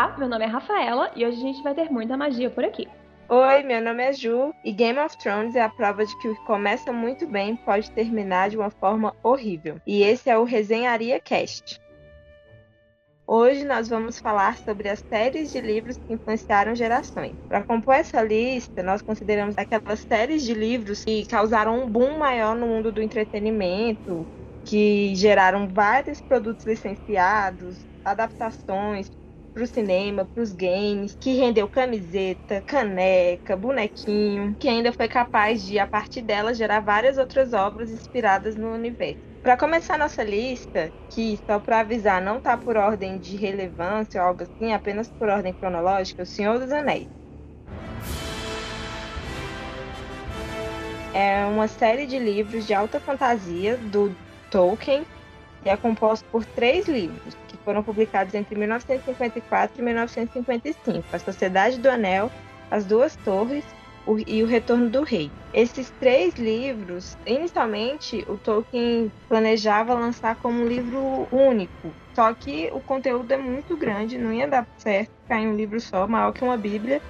Olá, meu nome é Rafaela e hoje a gente vai ter muita magia por aqui. Oi, meu nome é Ju e Game of Thrones é a prova de que o que começa muito bem pode terminar de uma forma horrível. E esse é o Resenharia Cast. Hoje nós vamos falar sobre as séries de livros que influenciaram gerações. Para compor essa lista, nós consideramos aquelas séries de livros que causaram um boom maior no mundo do entretenimento, que geraram vários produtos licenciados, adaptações para o cinema, para os games, que rendeu camiseta, caneca, bonequinho, que ainda foi capaz de, a partir dela, gerar várias outras obras inspiradas no universo. Para começar nossa lista, que só para avisar não tá por ordem de relevância ou algo assim, apenas por ordem cronológica, O Senhor dos Anéis. É uma série de livros de alta fantasia do Tolkien e é composto por três livros foram publicados entre 1954 e 1955: A Sociedade do Anel, As Duas Torres e O Retorno do Rei. Esses três livros, inicialmente, o Tolkien planejava lançar como um livro único, só que o conteúdo é muito grande, não ia dar certo ficar em um livro só, maior que uma Bíblia.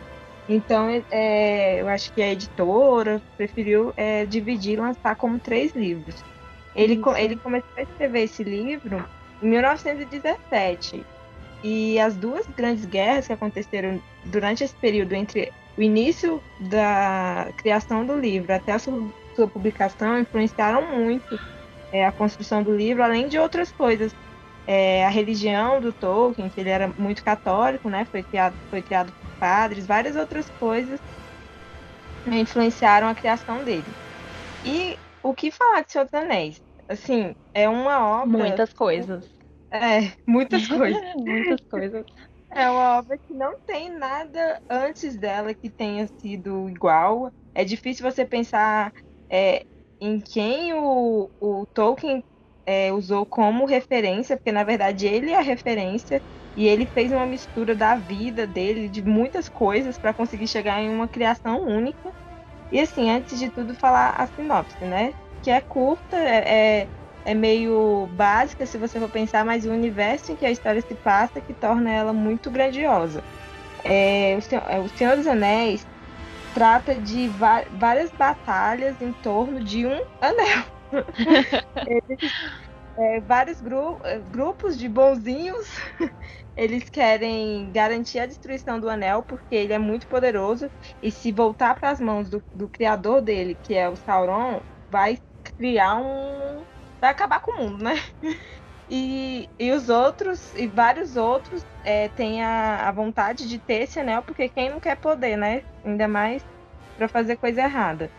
Então, é, eu acho que a editora preferiu é, dividir e lançar como três livros. Ele, ele começou a escrever esse livro em 1917. E as duas grandes guerras que aconteceram durante esse período entre o início da criação do livro até a sua, sua publicação influenciaram muito é, a construção do livro, além de outras coisas. É, a religião do Tolkien, que ele era muito católico, né? Foi criado, foi criado por padres, várias outras coisas influenciaram a criação dele. E o que falar de Senhor dos Anéis? Assim, é uma obra. Muitas coisas. É, muitas coisas. muitas coisas. É uma obra que não tem nada antes dela que tenha sido igual. É difícil você pensar é, em quem o, o Tolkien é, usou como referência, porque na verdade ele é a referência e ele fez uma mistura da vida dele, de muitas coisas, para conseguir chegar em uma criação única. E assim, antes de tudo, falar a sinopse, né? Que é curta, é, é é meio básica se você for pensar, mas o universo em que a história se passa que torna ela muito grandiosa. É, o, Senhor, é, o Senhor dos Anéis trata de várias batalhas em torno de um anel. eles, é, vários gru é, grupos de bonzinhos eles querem garantir a destruição do anel porque ele é muito poderoso e se voltar para as mãos do, do criador dele, que é o Sauron, vai criar um vai acabar com o mundo, né? E, e os outros, e vários outros, é, têm a, a vontade de ter esse anel, porque quem não quer poder, né? Ainda mais para fazer coisa errada.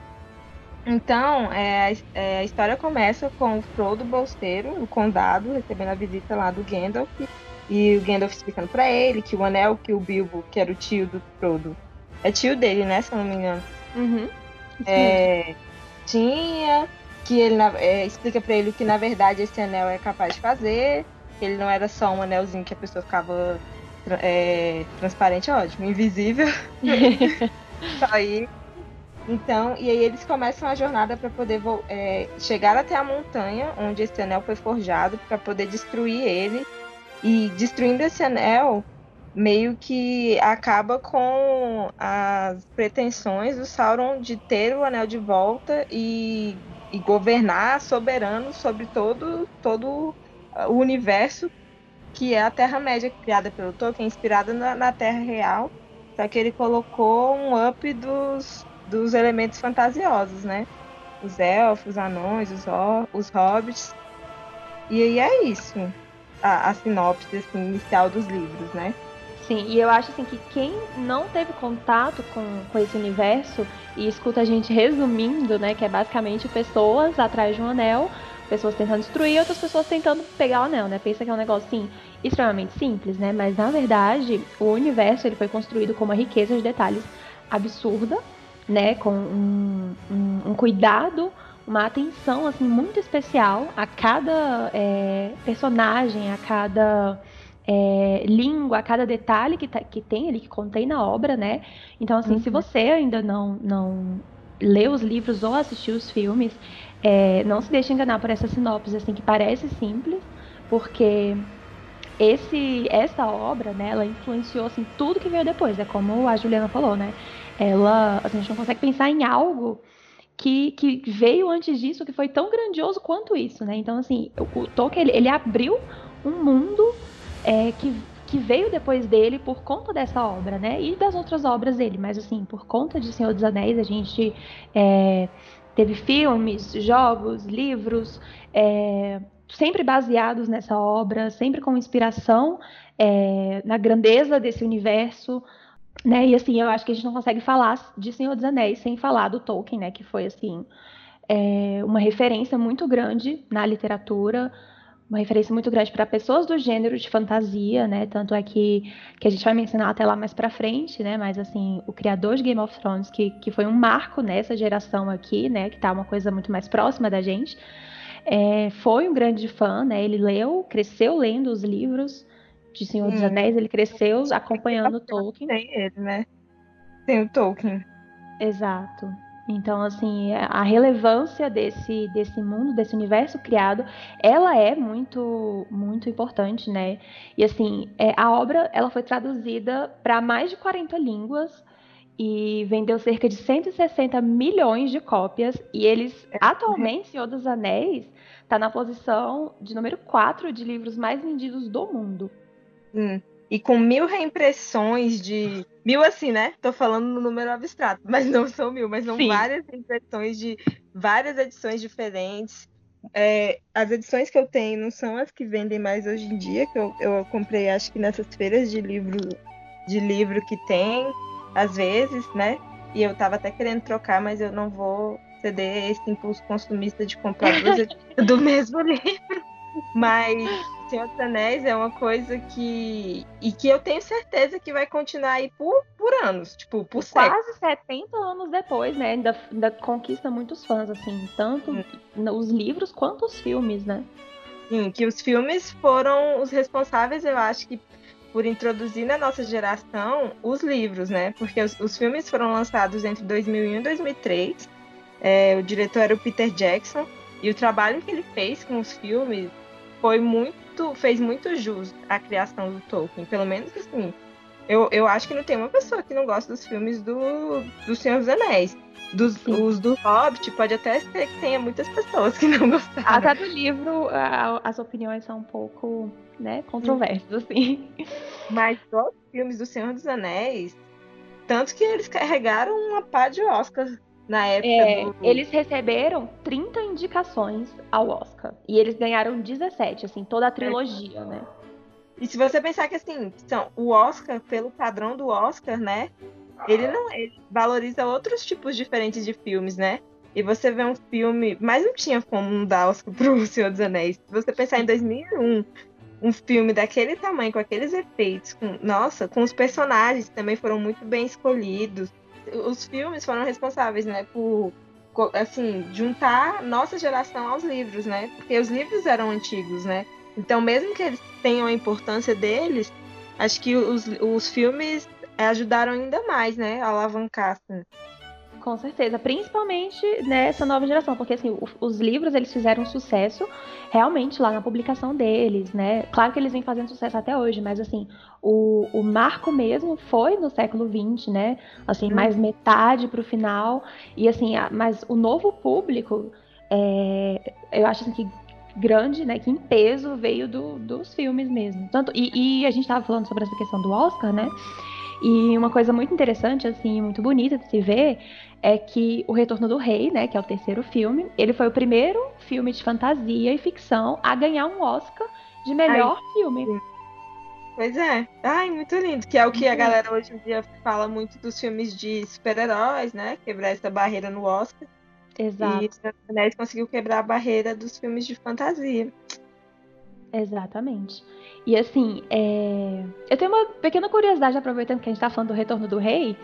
Então, é, é, a história começa com o Frodo Bolseiro, o condado, recebendo a visita lá do Gandalf. E o Gandalf explicando para ele que o anel que o Bilbo, que era o tio do Frodo, é tio dele, né? Se eu não me engano. Uhum. É, tinha que ele é, explica para ele que na verdade esse anel é capaz de fazer, ele não era só um anelzinho que a pessoa ficava é, transparente, ótimo, invisível. só aí. Então, e aí eles começam a jornada para poder é, chegar até a montanha onde esse anel foi forjado para poder destruir ele. E destruindo esse anel, meio que acaba com as pretensões do Sauron de ter o anel de volta e e governar soberano sobre todo, todo o universo que é a Terra-média, criada pelo Tolkien, inspirada na, na, Terra real, só que ele colocou um up dos, dos elementos fantasiosos, né? Os elfos, os anões, os, os hobbits. E aí é isso, a, a sinopse assim, inicial dos livros, né? Sim, e eu acho assim que quem não teve contato com, com esse universo e escuta a gente resumindo, né, que é basicamente pessoas atrás de um anel, pessoas tentando destruir, outras pessoas tentando pegar o anel, né? Pensa que é um negócio assim extremamente simples, né? Mas na verdade, o universo ele foi construído com uma riqueza de detalhes absurda, né? Com um, um, um cuidado, uma atenção assim muito especial a cada é, personagem, a cada é, língua, cada detalhe que, tá, que tem ali, que contém na obra, né? Então, assim, uhum. se você ainda não, não leu os livros ou assistiu os filmes, é, não se deixe enganar por essa sinopse, assim, que parece simples, porque esse essa obra, né, ela influenciou assim tudo que veio depois, é como a Juliana falou, né? Ela, assim, a gente não consegue pensar em algo que, que veio antes disso que foi tão grandioso quanto isso, né? Então, assim, o, o Tolkien, ele, ele abriu um mundo é, que, que veio depois dele por conta dessa obra, né? E das outras obras dele, mas assim, por conta de Senhor dos Anéis, a gente é, teve filmes, jogos, livros, é, sempre baseados nessa obra, sempre com inspiração é, na grandeza desse universo, né? E assim, eu acho que a gente não consegue falar de Senhor dos Anéis sem falar do Tolkien, né? Que foi assim é, uma referência muito grande na literatura, uma referência muito grande para pessoas do gênero de fantasia, né? Tanto é que, que a gente vai mencionar até lá mais para frente, né? Mas assim, o criador de Game of Thrones, que, que foi um marco nessa geração aqui, né? Que tá uma coisa muito mais próxima da gente, é, foi um grande fã, né? Ele leu, cresceu lendo os livros de Senhor hum. dos Anéis, ele cresceu acompanhando Tolkien. Tem ele, né? Tem o Tolkien. Exato. Então, assim, a relevância desse, desse mundo, desse universo criado, ela é muito, muito importante, né? E, assim, é, a obra, ela foi traduzida para mais de 40 línguas e vendeu cerca de 160 milhões de cópias. E eles, é. atualmente, Senhor dos Anéis, está na posição de número 4 de livros mais vendidos do mundo. Hum. E com mil reimpressões de. Mil assim, né? Tô falando no número abstrato, mas não são mil, mas são Sim. várias reimpressões de várias edições diferentes. É, as edições que eu tenho não são as que vendem mais hoje em dia, que eu, eu comprei acho que nessas feiras de livro de livro que tem, às vezes, né? E eu tava até querendo trocar, mas eu não vou ceder esse impulso consumista de comprar duas do mesmo livro. Mas Senhor dos Anéis é uma coisa que. E que eu tenho certeza que vai continuar aí por, por anos, tipo, por Quase 70 anos depois, né? Ainda, ainda conquista muitos fãs, assim, tanto hum. os livros quanto os filmes, né? Sim, que os filmes foram os responsáveis, eu acho que, por introduzir na nossa geração os livros, né? Porque os, os filmes foram lançados entre 2001 e 2003. É, o diretor era o Peter Jackson. E o trabalho que ele fez com os filmes foi muito, fez muito jus à criação do Tolkien. Pelo menos assim. Eu, eu acho que não tem uma pessoa que não gosta dos filmes do, do Senhor dos Anéis. Dos, os do Hobbit, pode até ser que tenha muitas pessoas que não gostaram. Até do livro, a, as opiniões são um pouco, né, controversas, assim. Mas os filmes do Senhor dos Anéis, tanto que eles carregaram uma pá de Oscars na época é, do... Eles receberam 30 indicações ao Oscar. E eles ganharam 17, assim, toda a trilogia, né? E se você pensar que, assim, são, o Oscar, pelo padrão do Oscar, né? Ele não ele valoriza outros tipos diferentes de filmes, né? E você vê um filme. Mas não tinha como não dar Oscar pro Senhor dos Anéis. Se você pensar em 2001, um filme daquele tamanho, com aqueles efeitos, com, nossa, com os personagens também foram muito bem escolhidos os filmes foram responsáveis, né, por assim, juntar nossa geração aos livros, né? Porque os livros eram antigos, né? Então, mesmo que eles tenham a importância deles, acho que os, os filmes ajudaram ainda mais, né, a alavancar. Assim. Com certeza, principalmente nessa nova geração, porque assim, os livros eles fizeram sucesso realmente lá na publicação deles, né? Claro que eles vêm fazendo sucesso até hoje, mas assim, o, o marco mesmo foi no século XX, né? Assim, hum. mais metade para o final, e assim, mas o novo público, é, eu acho assim, que grande, né, que em peso veio do, dos filmes mesmo. Tanto, e, e a gente estava falando sobre essa questão do Oscar, né? E uma coisa muito interessante, assim, muito bonita de se ver, é que O Retorno do Rei, né, que é o terceiro filme, ele foi o primeiro filme de fantasia e ficção a ganhar um Oscar de melhor Ai, filme. Pois é. Ai, muito lindo. Que é o que a galera hoje em dia fala muito dos filmes de super-heróis, né? Quebrar essa barreira no Oscar. Exato. E o Anéis conseguiu quebrar a barreira dos filmes de fantasia. Exatamente. E assim, é... eu tenho uma pequena curiosidade, aproveitando que a gente está falando do Retorno do Rei,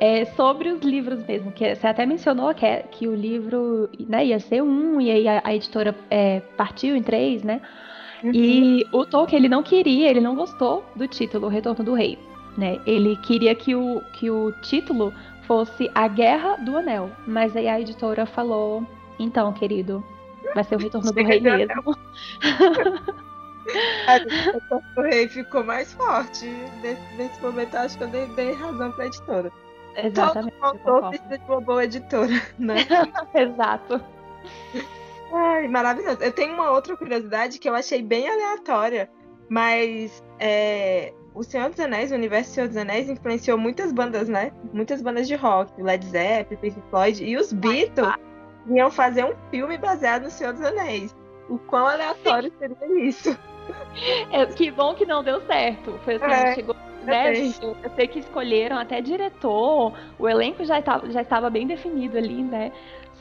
é, sobre os livros mesmo, que você até mencionou que, é, que o livro né, ia ser um, e aí a, a editora é, partiu em três, né? Uhum. E o Tolkien, ele não queria, ele não gostou do título Retorno do Rei, né? Ele queria que o, que o título fosse A Guerra do Anel, mas aí a editora falou, então, querido, vai ser o Retorno do Rei mesmo. o rei ficou mais forte. Nesse, momento, acho que eu dei, dei razão pra editora. Exatamente. Todo autor precisa de uma boa editora, né? Exato. Ai, maravilhoso. Eu tenho uma outra curiosidade que eu achei bem aleatória, mas é, o Senhor dos Anéis, o universo do Senhor dos Anéis, influenciou muitas bandas, né? Muitas bandas de rock, Led Zeppelin, Pink Floyd, e os Beatles iam fazer um filme baseado no Senhor dos Anéis. O quão aleatório seria isso? É, que bom que não deu certo. Foi assim, é, chegou. Né, eu, eu sei que escolheram até diretor, o elenco já estava, já estava bem definido ali, né?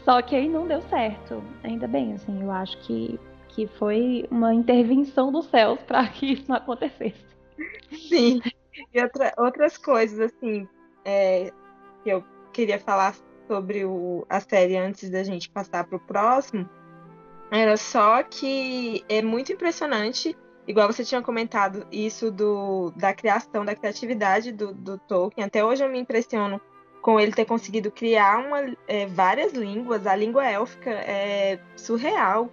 Só que aí não deu certo. Ainda bem, assim, eu acho que, que foi uma intervenção dos céus para que isso não acontecesse. Sim. E outra, outras coisas, assim, é, que eu queria falar sobre o, a série antes da gente passar para o próximo, era só que é muito impressionante, igual você tinha comentado, isso do, da criação, da criatividade do, do Tolkien. Até hoje eu me impressiono com ele ter conseguido criar uma, é, várias línguas. A língua élfica é surreal.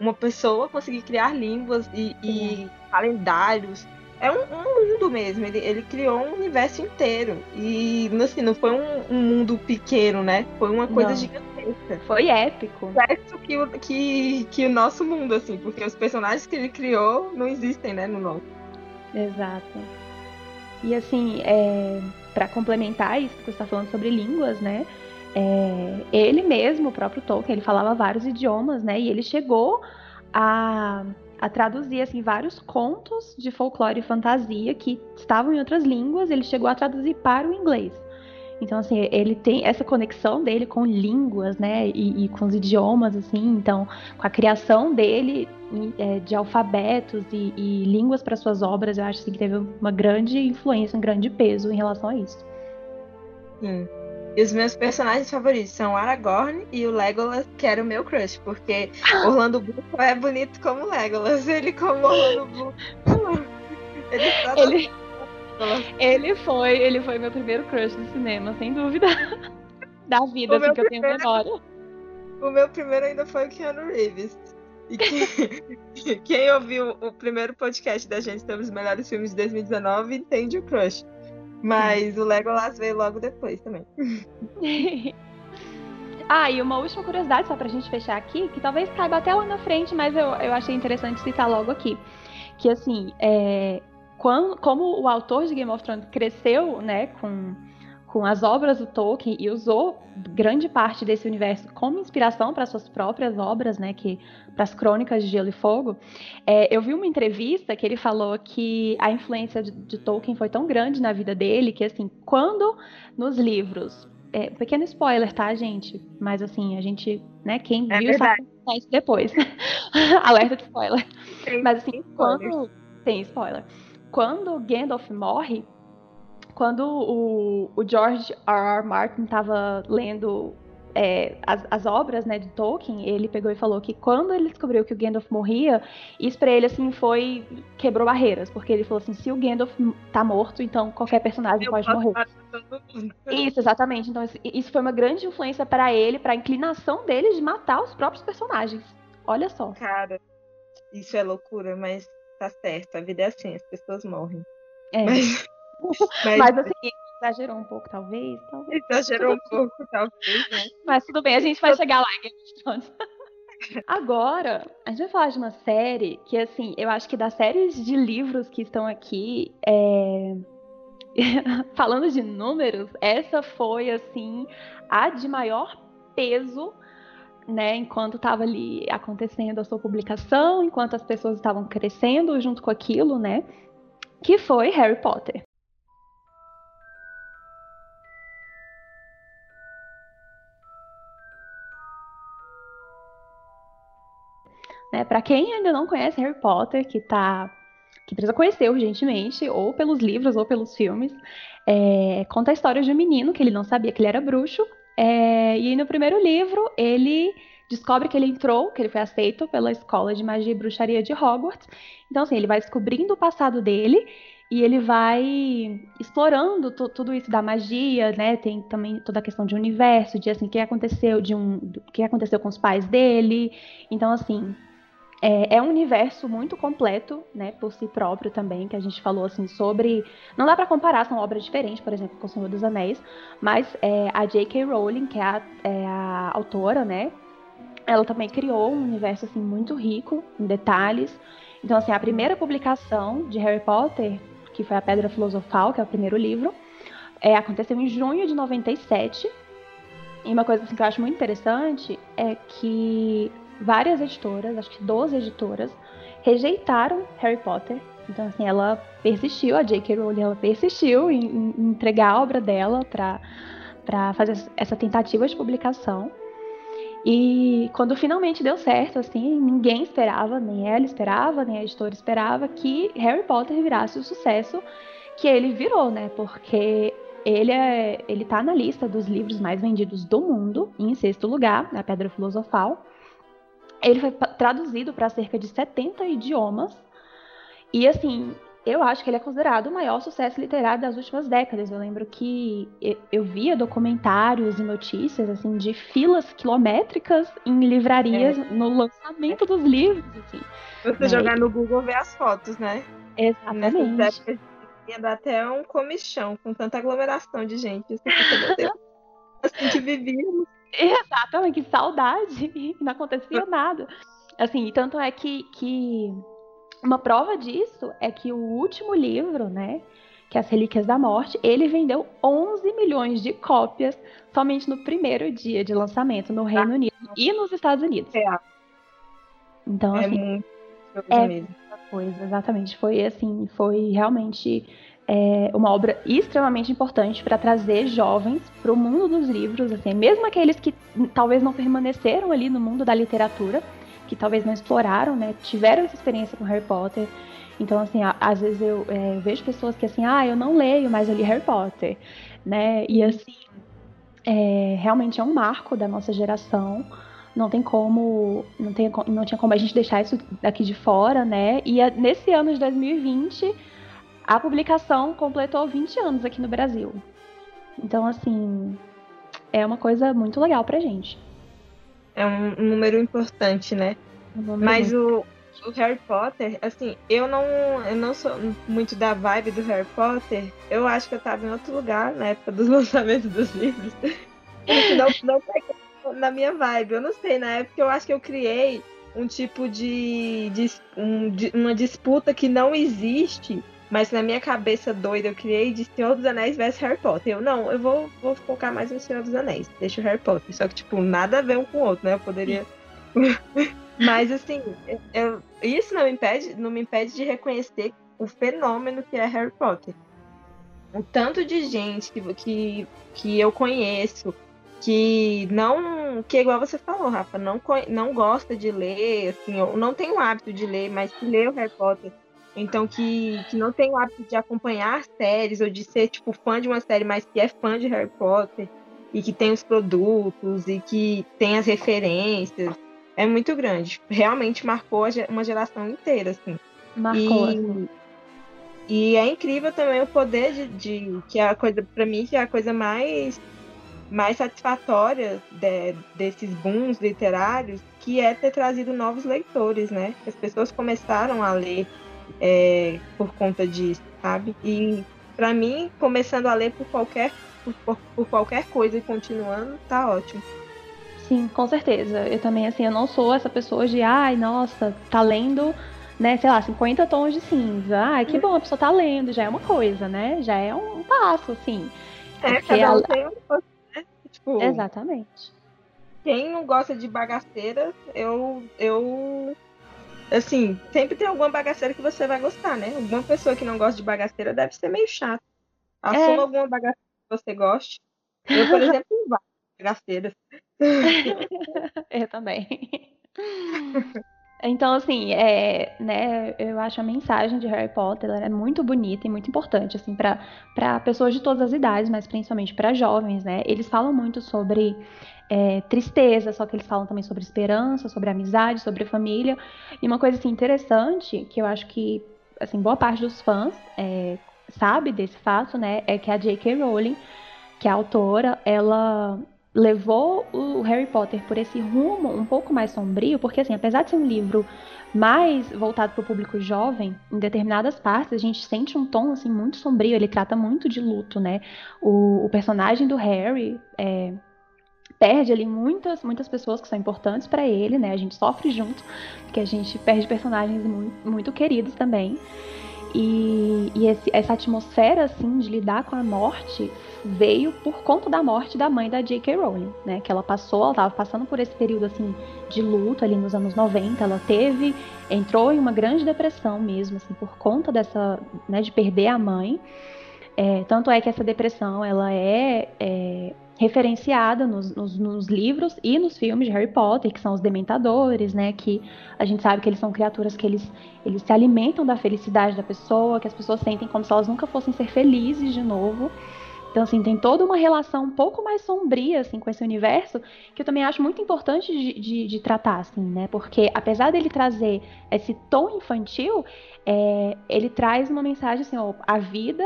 Uma pessoa conseguir criar línguas e, e calendários é um, um mundo mesmo. Ele, ele, criou um universo inteiro. E assim, não foi um, um mundo pequeno, né? Foi uma coisa não. gigantesca. Foi épico. Épico que, que, que o nosso mundo, assim, porque os personagens que ele criou não existem, né, no nosso. Exato. E assim, é, para complementar isso que você está falando sobre línguas, né? É, ele mesmo, o próprio Tolkien, ele falava vários idiomas, né? E ele chegou a a traduzir assim vários contos de folclore e fantasia que estavam em outras línguas, ele chegou a traduzir para o inglês. Então, assim, ele tem essa conexão dele com línguas, né, e, e com os idiomas, assim, então, com a criação dele é, de alfabetos e, e línguas para suas obras, eu acho assim, que teve uma grande influência, um grande peso em relação a isso. Sim. E os meus personagens favoritos são Aragorn e o Legolas, que era o meu crush, porque Orlando Bloom é bonito como Legolas. Ele como Orlando Bloom. Ele, ele, ele foi, ele foi meu primeiro crush do cinema, sem dúvida. Da vida, assim, que eu tenho memória. O meu primeiro ainda foi o Keanu Reeves. E que, quem ouviu o primeiro podcast da gente sobre os melhores filmes de 2019 entende o crush. Mas o Legolas veio logo depois também. ah, e uma última curiosidade, só pra gente fechar aqui, que talvez caiba até lá na frente, mas eu, eu achei interessante citar logo aqui. Que assim, é, quando, como o autor de Game of Thrones cresceu, né, com com as obras do Tolkien e usou grande parte desse universo como inspiração para suas próprias obras, né, que para as crônicas de Gelo e Fogo. É, eu vi uma entrevista que ele falou que a influência de, de, Tolkien foi tão grande na vida dele que assim, quando nos livros, é, pequeno spoiler, tá, gente? Mas assim, a gente, né, quem é viu sabe isso depois. Alerta de spoiler. Tem Mas assim, quando tem spoiler, quando Gandalf morre quando o, o George R. R. Martin estava lendo é, as, as, obras né, de Tolkien, ele pegou e falou que quando ele descobriu que o Gandalf morria, isso para ele assim foi quebrou barreiras, porque ele falou assim, se o Gandalf tá morto, então qualquer personagem Eu pode morrer. Isso, exatamente. Então isso foi uma grande influência para ele, para a inclinação dele de matar os próprios personagens. Olha só. Cara, isso é loucura, mas tá certo, a vida é assim, as pessoas morrem. É. Mas... Mas, Mas assim, exagerou um pouco, talvez. talvez. Exagerou um pouco, talvez, né? Mas tudo bem, a gente vai chegar lá Game. Agora, a gente vai falar de uma série que, assim, eu acho que das séries de livros que estão aqui, é... falando de números, essa foi, assim, a de maior peso, né, enquanto estava ali acontecendo a sua publicação, enquanto as pessoas estavam crescendo junto com aquilo, né, que foi Harry Potter. Né? Para quem ainda não conhece Harry Potter, que tá que precisa conhecer urgentemente, ou pelos livros ou pelos filmes, é, conta a história de um menino que ele não sabia que ele era bruxo, é, e no primeiro livro ele descobre que ele entrou, que ele foi aceito pela escola de magia e bruxaria de Hogwarts. Então, assim, ele vai descobrindo o passado dele e ele vai explorando tudo isso da magia, né? Tem também toda a questão de universo, de assim, o que aconteceu, de um, o que aconteceu com os pais dele. Então, assim, É, é, um universo muito completo, né, por si próprio também, que a gente falou assim sobre. Não dá para comparar, são obras diferentes, por exemplo, com O Senhor dos Anéis, mas é, a J.K. Rowling, que é a, é a, autora, né, ela também criou um universo assim muito rico em detalhes. Então, assim, a primeira publicação de Harry Potter, que foi a Pedra Filosofal, que é o primeiro livro, é, aconteceu em junho de 97. E uma coisa assim, que eu acho muito interessante é que várias editoras, acho que 12 editoras, rejeitaram Harry Potter. Então, assim, ela persistiu, a J.K. Rowling, ela persistiu em, em entregar a obra dela para fazer essa tentativa de publicação. E quando finalmente deu certo, assim, ninguém esperava, nem ela esperava, nem a editora esperava que Harry Potter virasse o sucesso que ele virou, né? Porque ele é, ele tá na lista dos livros mais vendidos do mundo, em sexto lugar, na Pedra Filosofal. Ele foi traduzido para cerca de 70 idiomas. E assim, eu acho que ele é considerado o maior sucesso literário das últimas décadas. Eu lembro que eu via documentários e notícias assim de filas quilométricas em livrarias é. no lançamento dos livros. Assim. Você né? jogar no Google ver as fotos, né? Exatamente. Nessas épocas ia dar até um comichão com tanta aglomeração de gente. Assim, assim que vivíamos. Exatamente, que saudade. Não acontecia nada. Assim, tanto é que, que uma prova disso é que o último livro, né, que é As Relíquias da Morte, ele vendeu 11 milhões de cópias somente no primeiro dia de lançamento no Reino ah. Unido e nos Estados Unidos. É. Então, é assim, muito é muita coisa, exatamente. Foi assim, foi realmente é, uma obra extremamente importante para trazer jovens para o mundo dos livros, assim, mesmo aqueles que talvez não permaneceram ali no mundo da literatura, que talvez não exploraram, né? Tiveram essa experiência com Harry Potter. Então, assim, às vezes eu é, vejo pessoas que assim, ah, eu não leio, mas eu li Harry Potter, né? E assim, é, realmente é um marco da nossa geração. Não tem como, não, tem, não tinha como a gente deixar isso daqui de fora, né? E nesse ano de 2020, a publicação completou 20 anos aqui no Brasil. Então, assim, é uma coisa muito legal pra gente é um, número importante, né? Um Mas o, o Harry Potter, assim, eu não, eu não sou muito da vibe do Harry Potter. Eu acho que eu tava em outro lugar na época dos lançamentos dos livros. não, não pegou na minha vibe. Eu não sei, na época eu acho que eu criei um tipo de, de, um, de uma disputa que não existe mas na minha cabeça doida eu criei de Senhor dos Anéis versus Harry Potter. Eu, não, eu vou, vou focar mais no Senhor dos Anéis. Deixa o Harry Potter. Só que, tipo, nada a ver um com o outro, né? Eu poderia. Mas assim, eu, isso não me impede, não me impede de reconhecer o fenômeno que é Harry Potter. O tanto de gente que, que, que eu conheço que não. Que igual você falou, Rafa, não, não gosta de ler, assim, não tem o hábito de ler, mas que lê o Harry Potter então, que, que não tem o hábito de acompanhar séries ou de ser, tipo, fã de uma série, mas que é fã de Harry Potter e que tem os produtos e que tem as referências. É muito grande. Realmente marcou uma geração inteira, assim. Marcou. E, assim. e é incrível também o poder de, de que é a coisa, para mim, que é a coisa mais mais satisfatória de, desses booms literários, que é ter trazido novos leitores, né? As pessoas começaram a ler é, por conta disso, sabe? E para mim, começando a ler por qualquer, por, por, qualquer coisa e continuando, tá ótimo. Sim, com certeza. Eu também, assim, eu não sou essa pessoa de, ai, nossa, tá lendo, né, sei lá, 50 tons de cinza. Ai, que bom, a pessoa tá lendo, já é uma coisa, né? Já é um passo, assim. É, cada um tem uma coisa, né? Tipo, Exatamente. Quem não gosta de bagaceira, eu, eu assim, sempre tem alguma bagaceira que você vai gostar, né? Alguma pessoa que não gosta de bagaceira deve ser meio chato. Assuma é. alguma bagaceira que você goste. Eu, por exemplo, não bagaceiras. eu também. Então, assim, é, né, eu acho a mensagem de Harry Potter é muito bonita e muito importante, assim, para pessoas de todas as idades, mas principalmente para jovens, né? Eles falam muito sobre é, tristeza, só que eles falam também sobre esperança, sobre amizade, sobre família. E uma coisa assim, interessante, que eu acho que assim, boa parte dos fãs é, sabe desse fato, né? É que a J.K. Rowling, que é a autora, ela levou o Harry Potter por esse rumo um pouco mais sombrio, porque assim, apesar de ser um livro mais voltado para o público jovem, em determinadas partes a gente sente um tom assim muito sombrio. Ele trata muito de luto, né? O, o personagem do Harry é, perde ali muitas muitas pessoas que são importantes para ele, né? A gente sofre junto, porque a gente perde personagens muito, muito queridos também. E, e esse, essa atmosfera assim de lidar com a morte veio por conta da morte da mãe da J.K. Rowling, né? Que ela passou, ela estava passando por esse período assim de luto ali nos anos 90, ela teve, entrou em uma grande depressão mesmo, assim, por conta dessa, né, de perder a mãe. É, tanto é que essa depressão ela é, é referenciada nos, nos, nos, livros e nos filmes de Harry Potter, que são os dementadores, né? Que a gente sabe que eles são criaturas que eles, eles se alimentam da felicidade da pessoa, que as pessoas sentem como se elas nunca fossem ser felizes de novo. Então, assim, tem toda uma relação um pouco mais sombria, assim, com esse universo, que eu também acho muito importante de, de, de tratar, assim, né? Porque, apesar dele trazer esse tom infantil, é, ele traz uma mensagem, assim, ó, a vida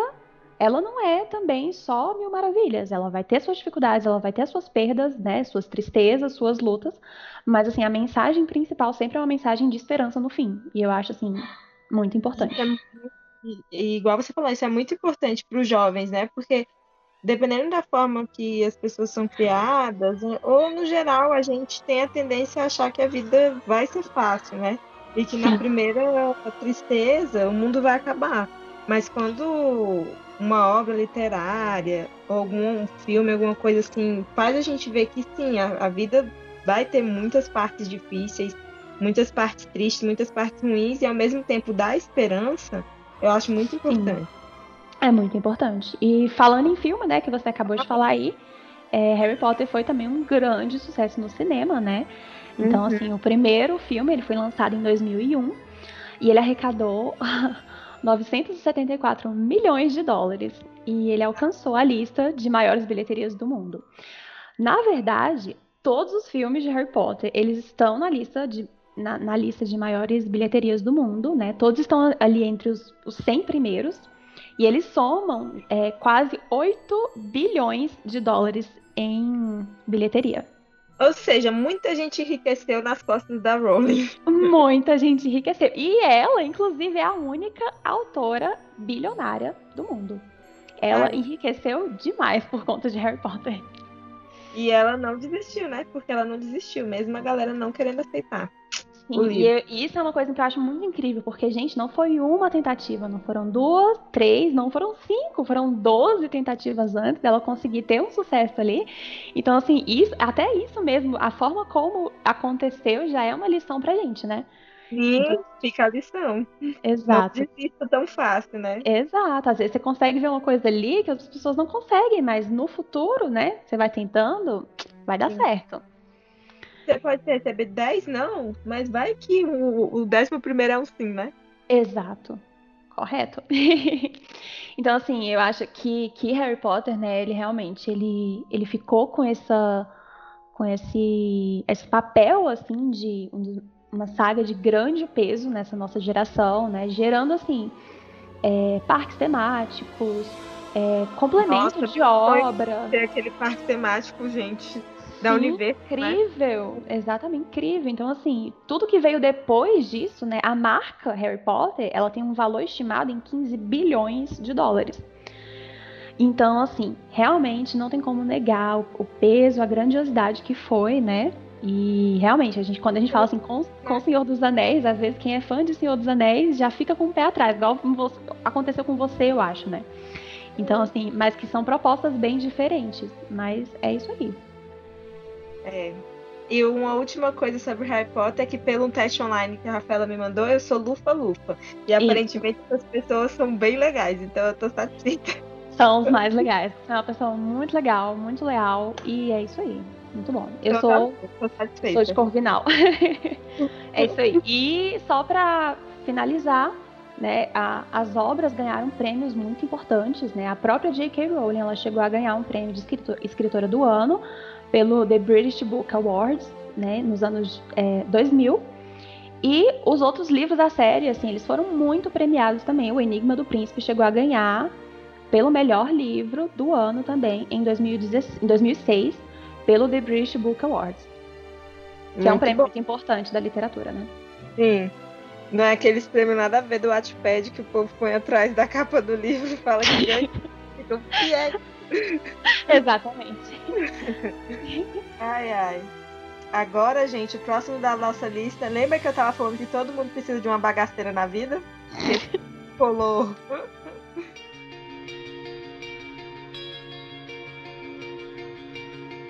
ela não é também só mil maravilhas. Ela vai ter suas dificuldades, ela vai ter suas perdas, né, suas tristezas, suas lutas, mas assim, a mensagem principal sempre é uma mensagem de esperança no fim. E eu acho assim muito importante. É, e, igual você falou, isso é muito importante para os jovens, né? Porque dependendo da forma que as pessoas são criadas, ou no geral a gente tem a tendência a achar que a vida vai ser fácil, né? E que na primeira tristeza o mundo vai acabar. Mas quando uma obra literária, algum filme, alguma coisa assim, faz a gente ver que sim, a, a vida vai ter muitas partes difíceis, muitas partes tristes, muitas partes ruins, e ao mesmo tempo dá esperança, eu acho muito importante. Sim. É muito importante. E falando em filme, né, que você acabou de falar aí, é, Harry Potter foi também um grande sucesso no cinema, né? Então, uhum. assim, o primeiro filme, ele foi lançado em 2001 e ele arrecadou 974 milhões de dólares e ele alcançou a lista de maiores bilheterias do mundo. Na verdade, todos os filmes de Harry Potter, eles estão na lista de na, na lista de maiores bilheterias do mundo, né? Todos estão ali entre os, os 100 primeiros e eles somam é, quase 8 bilhões de dólares em bilheteria. Ou seja, muita gente enriqueceu nas costas da Rowling. Muita gente enriqueceu. E ela, inclusive, é a única autora bilionária do mundo. Ela é. enriqueceu demais por conta de Harry Potter. E ela não desistiu, né? Porque ela não desistiu, mesmo a galera não querendo aceitar. Sim, e isso é uma coisa que eu acho muito incrível, porque, gente, não foi uma tentativa, não foram duas, três, não foram cinco, foram doze tentativas antes dela conseguir ter um sucesso ali. Então, assim, isso, até isso mesmo, a forma como aconteceu já é uma lição pra gente, né? Sim, então, fica a lição. Exato. Não desista tão fácil, né? Exato. Às vezes você consegue ver uma coisa ali que as pessoas não conseguem, mas no futuro, né? Você vai tentando, vai dar Sim. certo. Você pode receber 10 não, mas vai que o, o décimo primeiro é um sim, né? Exato. Correto. então, assim, eu acho que, que Harry Potter, né, ele realmente, ele, ele ficou com essa com esse, esse papel, assim, de uma saga de grande peso nessa nossa geração, né, gerando, assim, é, parques temáticos, é, complemento Nossa, de obra. Ter aquele parque temático, gente, da Universo. Incrível, né? exatamente incrível. Então, assim, tudo que veio depois disso, né? A marca Harry Potter, ela tem um valor estimado em 15 bilhões de dólares. Então, assim, realmente não tem como negar o, o peso, a grandiosidade que foi, né? E realmente, a gente, quando a gente fala assim com, com o Senhor dos Anéis, às vezes quem é fã de Senhor dos Anéis já fica com o pé atrás, igual aconteceu com você, eu acho, né? Então, assim, mas que são propostas bem diferentes. Mas é isso aí. É. E uma última coisa sobre Harry Potter é que pelo teste online que a Rafaela me mandou, eu sou lufa-lufa. E aparentemente as pessoas são bem legais, então eu tô satisfeita. São os mais legais. É uma pessoa muito legal, muito leal, e é isso aí. Muito bom. Eu sou, sou de Corvinal. é isso aí. E só pra finalizar, né, a, as obras ganharam prêmios muito importantes, né? A própria J.K. Rowling, ela chegou a ganhar um prêmio de escritor, escritora do ano pelo The British Book Awards, né, nos anos é, 2000. E os outros livros da série, assim, eles foram muito premiados também. O Enigma do Príncipe chegou a ganhar pelo melhor livro do ano também em, 2016, em 2006, pelo The British Book Awards. Que muito é um prêmio bom. muito importante da literatura, né? Sim. Não é aqueles prêmios nada a ver do Wattpad que o povo põe atrás da capa do livro e fala que ganha. Que é. Exatamente. ai, ai. Agora, gente, o próximo da nossa lista. Lembra que eu tava falando que todo mundo precisa de uma bagaceira na vida? Colou.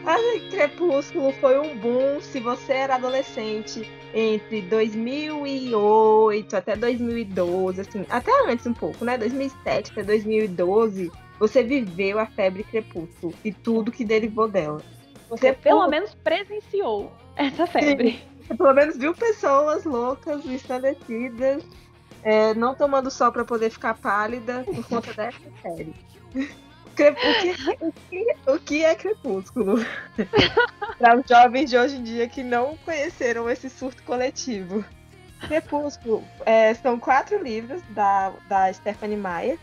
Ai, Crepúsculo foi um boom se você era adolescente entre 2008 até 2012, assim, até antes um pouco, né? 2007 até 2012, você viveu a febre Crepúsculo e tudo que derivou dela. Você pelo menos presenciou essa febre. Você pelo menos viu pessoas loucas, ensandecidas, é, não tomando sol para poder ficar pálida por conta dessa série. O que, o, que, o que é Crepúsculo? Para os jovens de hoje em dia que não conheceram esse surto coletivo. Crepúsculo é, são quatro livros da, da Stephanie Meyer.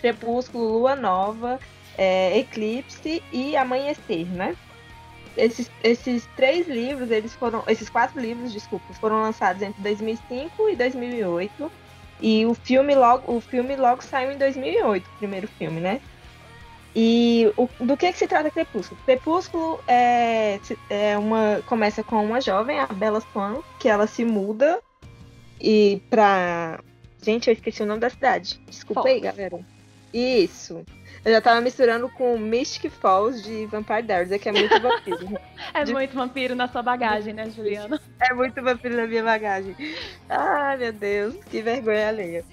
Crepúsculo, Lua Nova, é, Eclipse e Amanhecer, né? Esses, esses três livros, eles foram, esses quatro livros, desculpa, foram lançados entre 2005 e 2008. E o filme logo, o filme logo saiu em 2008, o primeiro filme, né? E o, do que, que se trata Crepúsculo? Crepúsculo é, é uma começa com uma jovem, a Bella Swan, que ela se muda e pra gente, eu esqueci o nome da cidade. Desculpa aí, galera. Isso. Eu já tava misturando com Mystic Falls de Vampire Diaries, é que é muito vampiro. é de... muito vampiro na sua bagagem, né, Juliana? É muito vampiro na minha bagagem. Ai, meu Deus, que vergonha alheia.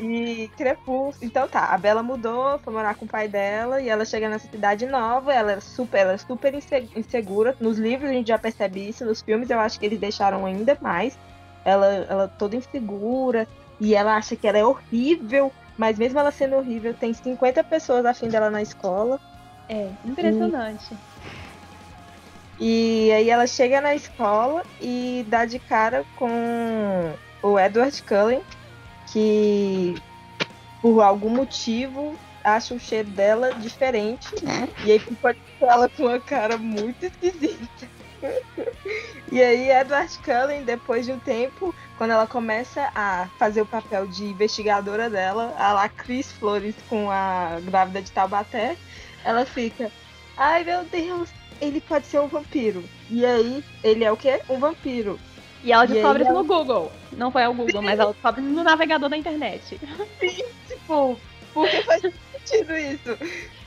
E Crepúsculo. Então tá, a Bela mudou, foi morar com o pai dela e ela chega nessa cidade nova. Ela é super, ela é super insegura. Nos livros a gente já percebe isso, nos filmes eu acho que eles deixaram ainda mais. Ela, ela toda insegura e ela acha que ela é horrível, mas mesmo ela sendo horrível, tem 50 pessoas afim dela na escola. É, impressionante. E, e aí ela chega na escola e dá de cara com o Edward Cullen, que por algum motivo acha o cheiro dela diferente. E aí pode ela com uma cara muito esquisita. e aí Edward Cullen, depois de um tempo, quando ela começa a fazer o papel de investigadora dela, a lá Cris Flores com a grávida de Taubaté, ela fica, ai meu Deus, ele pode ser um vampiro. E aí, ele é o quê? Um vampiro. E ela descobre isso ela... no Google. Não foi ao Google, Sim. mas ela descobre no navegador da internet. Sim, tipo, porque faz sentido isso.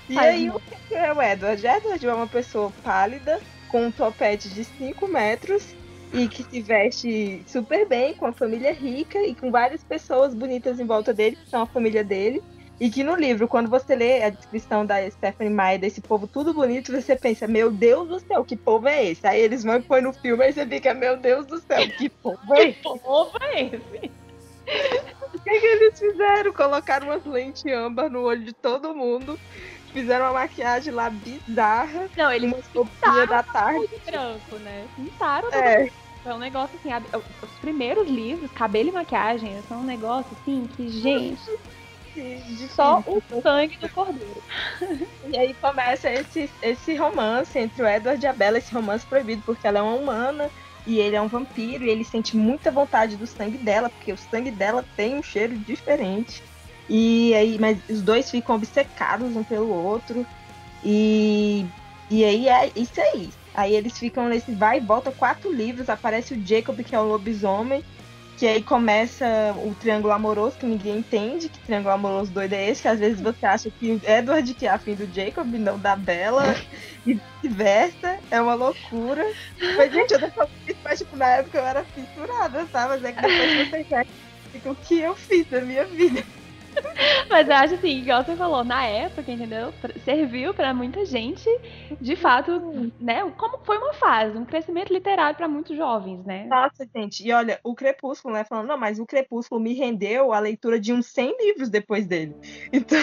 E faz aí, o que é o Edward? Edward é uma pessoa pálida, com um topete de 5 metros e que se veste super bem, com a família rica e com várias pessoas bonitas em volta dele, que são a família dele. E que no livro, quando você lê a descrição da Stephanie Meyer desse povo tudo bonito, você pensa, meu Deus do céu, que povo é esse? Aí eles vão e põem no filme e você fica, meu Deus do céu, que povo é esse? que povo é esse? O que, que eles fizeram? Colocaram umas lentes âmbar no olho de todo mundo, fizeram uma maquiagem lá bizarra. Não, eles pintaram da tarde. de branco, né? Pintaram é. Foi um negócio assim, os primeiros livros, cabelo e maquiagem, são um negócio assim que, gente de só o sangue do cordeiro. E aí começa esse, esse romance entre o Edward e a Bella, esse romance proibido, porque ela é uma humana e ele é um vampiro e ele sente muita vontade do sangue dela, porque o sangue dela tem um cheiro diferente. E aí, mas os dois ficam obcecados um pelo outro. E, e aí é isso aí. Aí eles ficam nesse vai e volta quatro livros. Aparece o Jacob, que é um lobisomem. Que aí começa o triângulo amoroso, que ninguém entende que triângulo amoroso doido é esse, que às vezes você acha que o Edward que é afim do Jacob, não da Bella, e vice-versa, é uma loucura. Mas, gente, eu tô falando isso, mas tipo, na época eu era fissurada, sabe? Mas é que depois você quer o que eu fiz na minha vida. Mas eu acho assim, igual você falou, na época, entendeu? Serviu para muita gente, de fato, né? Como foi uma fase, um crescimento literário para muitos jovens, né? Nossa, gente, e olha, o Crepúsculo, né? Falando, não, mas o Crepúsculo me rendeu a leitura de uns 100 livros depois dele. Então,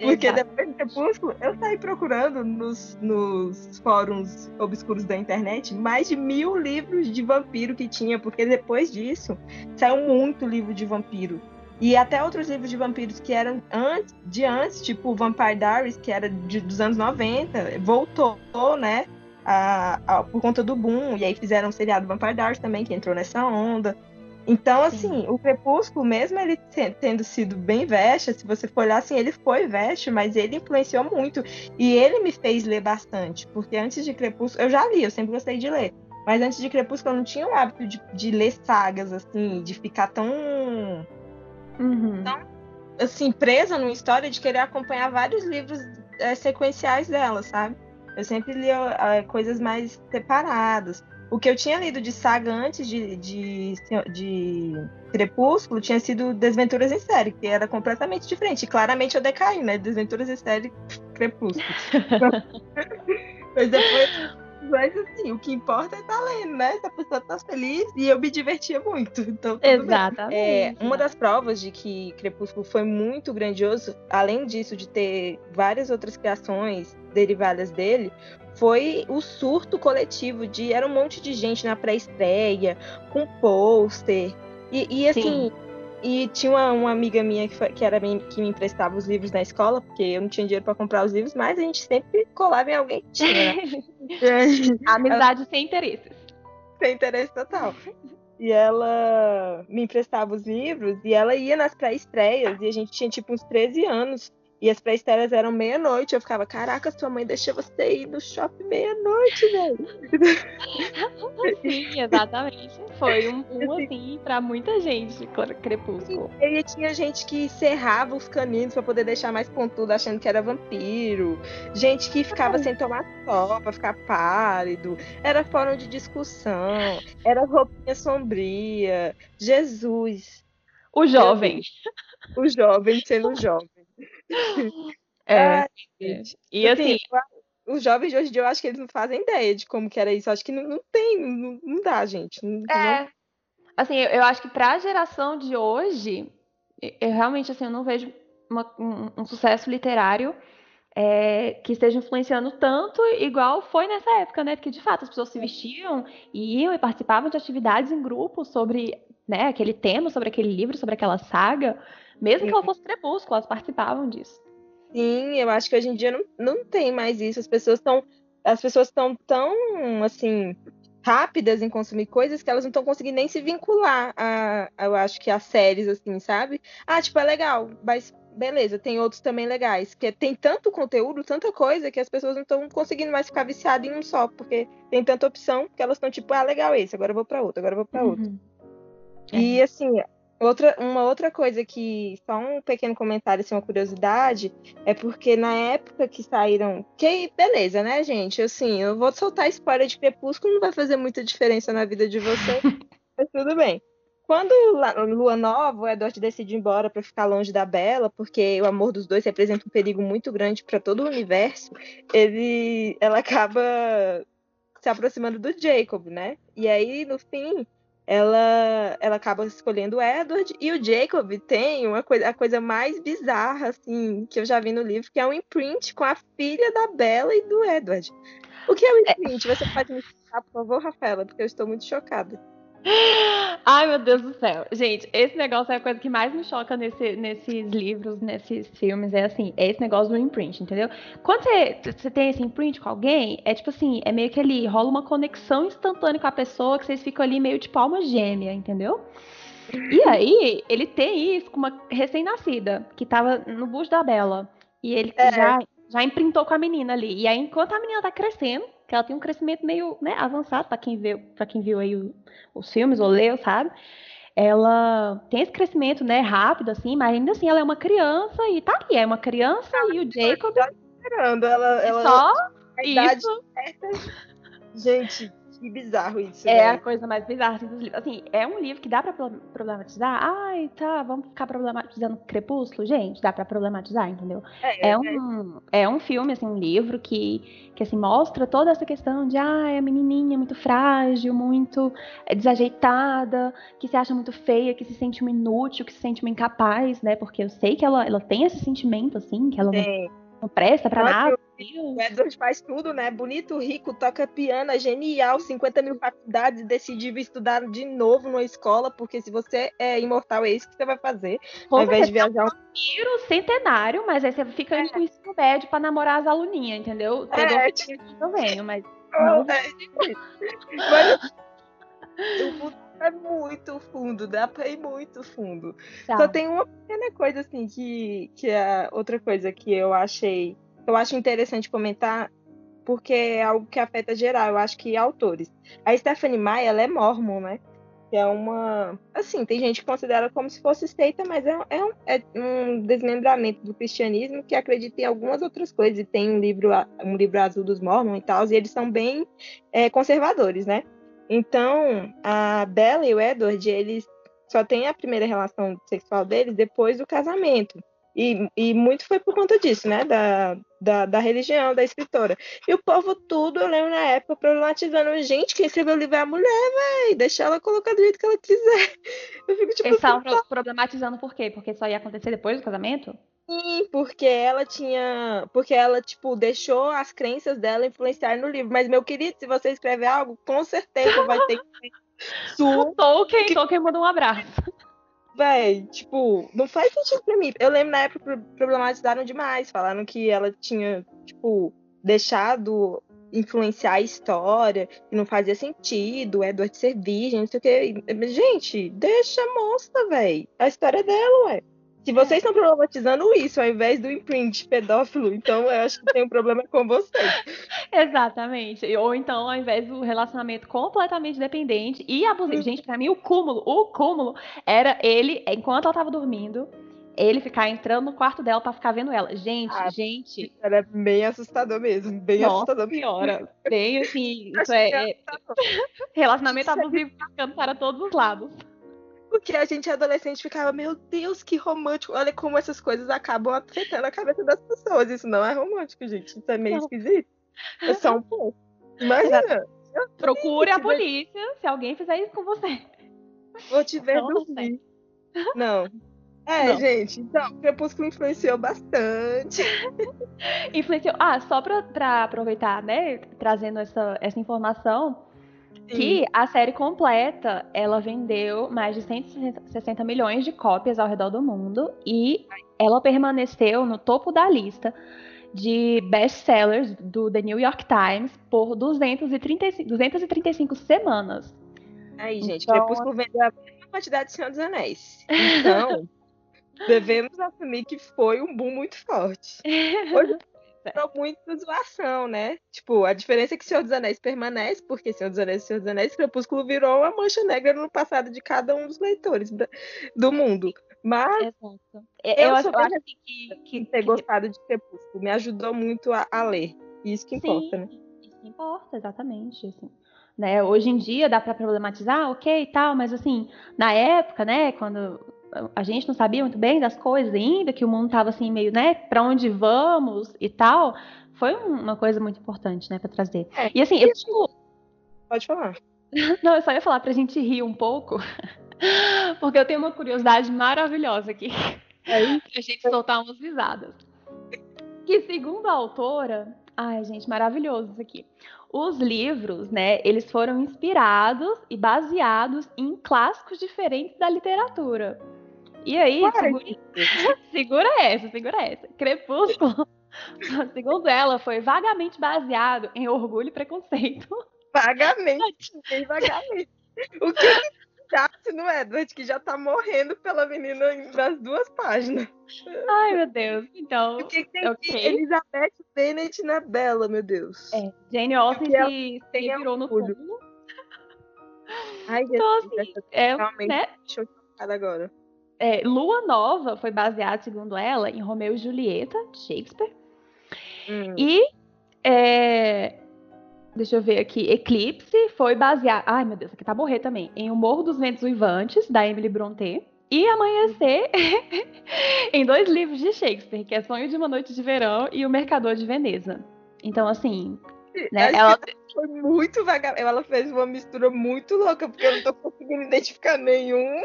porque Exato. depois do Crepúsculo, eu saí procurando nos, nos fóruns obscuros da internet mais de mil livros de vampiro que tinha, porque depois disso saiu muito livro de vampiro. E até outros livros de vampiros que eram antes, de antes, tipo Vampire Diaries, que era de, dos anos 90, voltou, né? a, a, por conta do boom, e aí fizeram o seriado Vampire Diaries também, que entrou nessa onda. Então, assim, Sim. o Crepúsculo, mesmo ele tendo sido bem veste, se você for olhar, assim, ele foi veste, mas ele influenciou muito. E ele me fez ler bastante, porque antes de Crepúsculo, eu já li, eu sempre gostei de ler. Mas antes de Crepúsculo, eu não tinha o hábito de, de ler sagas, assim, de ficar tão. Uhum. tão assim, presa numa história, de querer acompanhar vários livros é, sequenciais dela, sabe? Eu sempre lia é, coisas mais separadas. O que eu tinha lido de saga antes de, de, de Crepúsculo tinha sido Desventuras em Série, que era completamente diferente. E claramente eu decaí, né? Desventuras em Série, Crepúsculo. Mas depois mas assim, o que importa é estar tá lendo, né? Se a pessoa tá feliz e eu me divertia muito. Então, Exatamente. É, uma das provas de que Crepúsculo foi muito grandioso, além disso de ter várias outras criações derivadas dele, foi o surto coletivo de era um monte de gente na pré-estreia, com pôster. E, e assim, Sim. E tinha uma, uma amiga minha que, foi, que era que me emprestava os livros na escola, porque eu não tinha dinheiro para comprar os livros, mas a gente sempre colava em alguém que tinha. Né? Amizade ela... sem interesses. Sem interesse total. E ela me emprestava os livros e ela ia nas pré-estreias e a gente tinha tipo uns 13 anos. E as pré-estreias eram meia-noite. Eu ficava, caraca, sua mãe deixa você ir no shopping meia-noite, velho. Sim, exatamente. Foi um boom, assim, pra muita gente, Crepúsculo. E aí tinha gente que serrava os caninos pra poder deixar mais pontudo, achando que era vampiro. Gente que ficava sem tomar sol pra ficar pálido. Era fórum de discussão. Era roupinha sombria. Jesus. O jovem. O jovem sendo jovem. É. Ai, e assim, assim os jovens de hoje em dia eu acho que eles não fazem ideia de como que era isso. Eu acho que não, não tem, não, não, dá, gente. Não, é. Não... Assim, eu, eu acho que para a geração de hoje, eu realmente assim, eu não vejo uma, um, um, sucesso literário é, que esteja influenciando tanto igual foi nessa época, né? Porque de fato as pessoas se vestiam e iam e participavam de atividades em grupo sobre né, aquele tema, sobre aquele livro, sobre aquela saga. Mesmo Sim. que ela fosse crepúsculo, elas participavam disso. Sim, eu acho que hoje em dia não, não tem mais isso. As pessoas estão as pessoas estão tão assim rápidas em consumir coisas que elas não estão conseguindo nem se vincular a, a, eu acho que a séries assim, sabe? Ah, tipo, é legal, mas beleza, tem outros também legais, que tem tanto conteúdo, tanta coisa que as pessoas não estão conseguindo mais ficar viciadas em um só, porque tem tanta opção que elas estão tipo, ah, legal esse, agora eu vou para outro, agora eu vou para uhum. outro. É. E assim, Outra, uma outra coisa que, só um pequeno comentário, assim, uma curiosidade, é porque na época que saíram. Que beleza, né, gente? Assim, eu vou soltar spoiler de Crepúsculo, não vai fazer muita diferença na vida de você, mas tudo bem. Quando Lua Nova, o Edward decide ir embora para ficar longe da Bela, porque o amor dos dois representa um perigo muito grande para todo o universo, ele, ela acaba se aproximando do Jacob, né? E aí, no fim, ela, ela acaba escolhendo o Edward e o Jacob tem uma coisa, a coisa mais bizarra assim que eu já vi no livro, que é um imprint com a filha da Bella e do Edward. O que é o imprint? Você pode me explicar, por favor, Rafaela, porque eu estou muito chocada. Ai, meu Deus do céu. Gente, esse negócio é a coisa que mais me choca nesse, nesses livros, nesses filmes. É assim, é esse negócio do imprint, entendeu? Quando você, você tem esse imprint com alguém, é tipo assim, é meio que ali, rola uma conexão instantânea com a pessoa que vocês ficam ali meio tipo alma gêmea, entendeu? E aí, ele tem isso com uma recém-nascida, que tava no bucho da Bela. E ele é. já, já imprintou com a menina ali. E aí, enquanto a menina tá crescendo, que ela tem um crescimento meio né, avançado, para quem viu, para quem viu aí o, os filmes ou leu, sabe? Ela tem esse crescimento, né, rápido, assim, mas ainda assim ela é uma criança e tá ali, é uma criança e o Jacob. Esperando, ela, ela só isso. Gente, que bizarro isso. É né? a coisa mais bizarra assim, dos livros. Assim, é um livro que dá pra problematizar. Ai, tá, vamos ficar problematizando Crepúsculo? Gente, dá pra problematizar, entendeu? É, é, é. um, é um filme, assim, um livro que, que assim, mostra toda essa questão de, ai, a menininha muito frágil, muito é, desajeitada, que se acha muito feia, que se sente uma inútil, que se sente uma incapaz, né? Porque eu sei que ela, ela tem esse sentimento, assim, que ela não, não presta pra nada. O Edward faz tudo, né? Bonito, rico, toca piano, é genial, 50 mil faculdades decidiu estudar de novo numa escola, porque se você é imortal, é isso que você vai fazer. Como ao invés de viajar. Um centenário, mas aí você fica é. com isso no médio pra namorar as aluninhas, entendeu? É, tipo... eu venho, mas. Não. É. Mas é muito fundo, dá pra ir muito fundo. Tá. Só tem uma pequena coisa, assim, que, que é outra coisa que eu achei. Eu acho interessante comentar, porque é algo que afeta geral, eu acho que autores. A Stephanie Meyer, ela é mormon, né? Que é uma. Assim, tem gente que considera como se fosse seita, mas é, é, um, é um desmembramento do cristianismo que acredita em algumas outras coisas. E tem um livro, um livro azul dos mormons e tal, e eles são bem é, conservadores, né? Então, a Bella e o Edward, eles só têm a primeira relação sexual deles depois do casamento. E, e muito foi por conta disso, né? Da, da, da, religião, da escritora. E o povo tudo, eu lembro na época, problematizando. Gente, quem escreveu o livro é a mulher, véi. Deixa ela colocar do jeito que ela quiser. Eu fico tipo. Eles estavam tá. problematizando por quê? Porque só ia acontecer depois do casamento? Sim, porque ela tinha. Porque ela, tipo, deixou as crenças dela influenciar no livro. Mas, meu querido, se você escrever algo, com certeza vai ter que ser sua. Tolkien, que... Tolkien mandou um abraço. Véi, tipo, não faz sentido pra mim. Eu lembro na época problematizaram demais. Falaram que ela tinha, tipo, deixado influenciar a história, que não fazia sentido, Edward ser virgem, não sei o que. Gente, deixa a moça, véi. A história é dela, ué. Se vocês estão problematizando isso ao invés do imprint pedófilo, então eu acho que tem um problema com vocês. Exatamente. Ou então, ao invés do relacionamento completamente dependente e abusivo. Hum. Gente, pra mim, o cúmulo, o cúmulo era ele, enquanto ela tava dormindo, ele ficar entrando no quarto dela para ficar vendo ela. Gente, ah, gente. Era bem assustador mesmo. Bem Nossa assustador senhora. Bem assim. Isso é, é relacionamento abusivo ficando para todos os lados. Porque a gente adolescente ficava, meu Deus, que romântico. Olha como essas coisas acabam afetando a cabeça das pessoas. Isso não é romântico, gente. Isso é meio não. esquisito. É só um pouco. Imagina. Procure a polícia se alguém fizer isso com você. Vou te ver não, dormir. Não. É, não. gente, então, Crepúsculo influenciou bastante. influenciou. Ah, só pra, pra aproveitar, né, trazendo essa, essa informação, que a série completa, ela vendeu mais de 160 milhões de cópias ao redor do mundo e ela permaneceu no topo da lista de best-sellers do The New York Times por 235, 235 semanas. Aí, gente, então, Crepúsculo vendeu a mesma quantidade de Senhor dos Anéis. Então, devemos assumir que foi um boom muito forte. Hoje virou muito zoação, né? Tipo, a diferença é que Senhor dos Anéis permanece, porque Senhor dos Anéis e Senhor dos Anéis, Crepúsculo virou uma mancha negra no passado de cada um dos leitores do mundo. Mas Exato. eu, eu acho, eu acho que, que, ter que... gostado de Crepúsculo me ajudou muito a, a ler. Isso que importa, Sim, né? Isso que importa, exatamente. Assim. Né? Hoje em dia dá para problematizar, ok e tal, mas assim, na época, né, quando a gente não sabia muito bem das coisas ainda, que o mundo estava assim meio, né, para onde vamos e tal, foi uma coisa muito importante, né, para trazer. É, e assim, eu tipo... pode falar. Não, eu só ia falar pra gente rir um pouco, porque eu tenho uma curiosidade maravilhosa aqui. É pra gente soltar umas risadas. Que segundo a autora, ai, gente, maravilhoso isso aqui os livros, né, eles foram inspirados e baseados em clássicos diferentes da literatura. E aí, segura, segura essa, segura essa. Crepúsculo, segundo ela, foi vagamente baseado em orgulho e preconceito. Vagamente, bem vagamente. O que se no Edward, que já tá morrendo pela menina nas duas páginas. Ai, meu Deus. Então. O que, que tem okay. Elizabeth Bennet na Bela, meu Deus. É, Jane Austen se, se virou no fundo. Ai, então, assim, é, realmente né? agora. É, Lua Nova foi baseada, segundo ela, em Romeu e Julieta, Shakespeare. Hum. E é, deixa eu ver aqui, Eclipse foi baseado, ai meu Deus, aqui tá morrer também, em O Morro dos Ventos Uivantes, da Emily Brontë. E Amanhecer em dois livros de Shakespeare, que é Sonho de uma Noite de Verão e O Mercador de Veneza. Então, assim, né, ela foi muito vaga. Ela fez uma mistura muito louca, porque eu não tô conseguindo identificar nenhum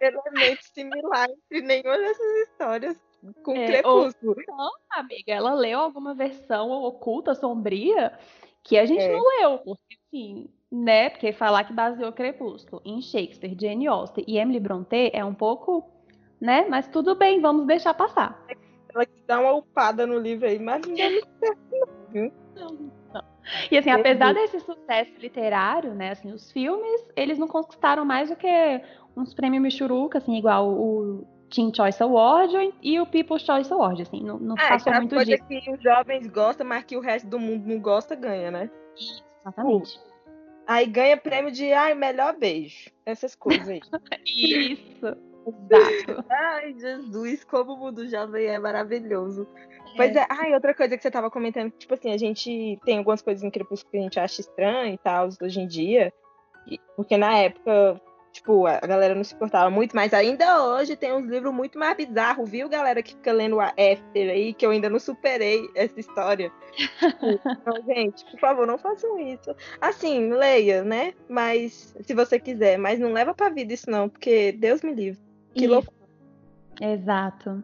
elemento similar entre nenhuma dessas histórias com é, Crepúsculo. Ou, não, amiga, ela leu alguma versão oculta, sombria, que a gente é. não leu, porque assim, né? Porque falar que baseou Crepúsculo em Shakespeare, Jane Austen e Emily Brontë é um pouco, né? Mas tudo bem, vamos deixar passar. Ela quis dar uma upada no livro aí, mas não deu certo, não, não. E assim, apesar desse sucesso literário, né, assim, os filmes, eles não conquistaram mais do que uns prêmios Michuruca, assim, igual o Teen Choice Award e o People's Choice Award, assim, não, não é, passou muito coisa disso. que os jovens gostam, mas que o resto do mundo não gosta, ganha, né? Isso, exatamente. Aí ganha prêmio de, ai, melhor beijo. Essas coisas aí. Isso. Exato. Ai, Jesus, como o mundo jovem é maravilhoso. É. Pois é, ai, outra coisa que você tava comentando, tipo assim, a gente tem algumas coisas em Crepúsculo que a gente acha estranho e tal, hoje em dia. Porque na época Tipo, a galera não se importava muito, mas ainda hoje tem uns livros muito mais bizarros, viu, galera que fica lendo a After aí, que eu ainda não superei essa história. Então, gente, por favor, não façam isso. Assim, leia, né? Mas, se você quiser, mas não leva pra vida isso não, porque Deus me livre. Que isso. loucura. Exato.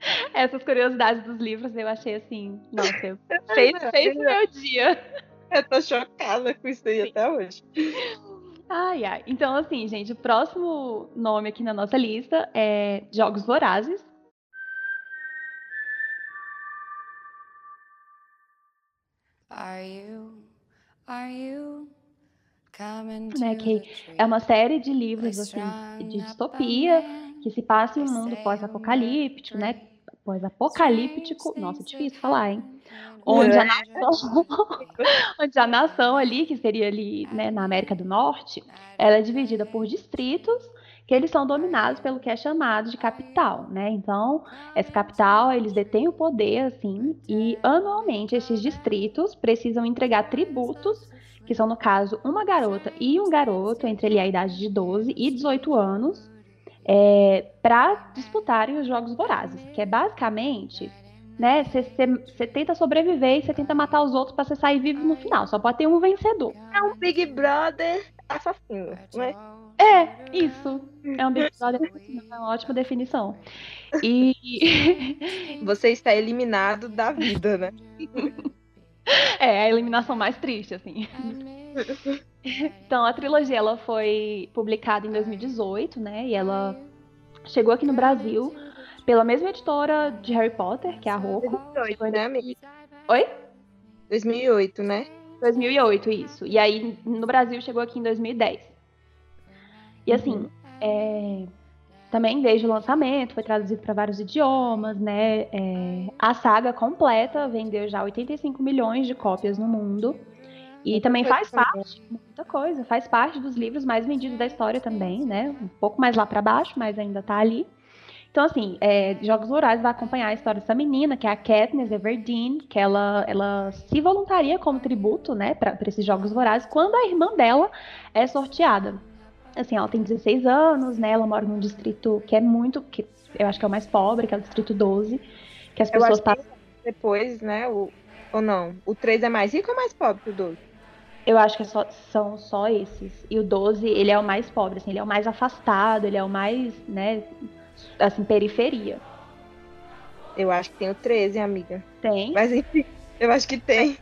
Essas curiosidades dos livros eu achei assim, nossa, fez, fez o meu dia. Eu tô chocada com isso aí Sim. até hoje. Ai, ai. Então, assim, gente, o próximo nome aqui na nossa lista é Jogos Vorazes. Are you, are you né, que é uma série de livros assim, de distopia que se passa em um mundo pós-apocalíptico, né? Pós-apocalíptico, nossa, difícil falar, hein? onde a nação, onde a nação ali, que seria ali né, na América do Norte, ela é dividida por distritos que eles são dominados pelo que é chamado de capital, né? Então, essa capital, eles detêm o poder, assim, e anualmente esses distritos precisam entregar tributos, que são, no caso, uma garota e um garoto, entre ali a idade de 12 e 18 anos, é, para disputarem os Jogos Vorazes, que é basicamente né? Você tenta sobreviver e você tenta matar os outros para você sair vivo no final. Só pode ter um vencedor. É um Big Brother assassino, né? É, isso. É um Big Brother assassino. É uma ótima definição. E. Você está eliminado da vida, né? É, a eliminação mais triste, assim. Então, a trilogia ela foi publicada em 2018, né? E ela chegou aqui no Brasil pela mesma editora de Harry Potter, que é a Rocco. 2008, né, amiga? Oi? 2008, né? 2008, isso. E aí, no Brasil, chegou aqui em 2010. E assim, uhum. é, também desde o lançamento, foi traduzido para vários idiomas, né? É, a saga completa vendeu já 85 milhões de cópias no mundo. E muita também faz parte, muita coisa, faz parte dos livros mais vendidos da história também, né? Um pouco mais lá para baixo, mas ainda tá ali. Então, assim, é, Jogos Vorazes vai acompanhar a história dessa menina, que é a Katniss Everdeen, que ela, ela se voluntaria como tributo, né, para esses Jogos Vorazes, quando a irmã dela é sorteada. Assim, ela tem 16 anos, né, ela mora num distrito que é muito, que eu acho que é o mais pobre, que é o distrito 12, que as pessoas passam... Depois, né, o, ou não, o 3 é mais rico ou mais pobre que o 12? Eu acho que é só, são só esses. E o 12, ele é o mais pobre, assim, ele é o mais afastado, ele é o mais, né, assim, periferia. Eu acho que tem o 13, amiga. Tem? Mas enfim, eu acho que tem.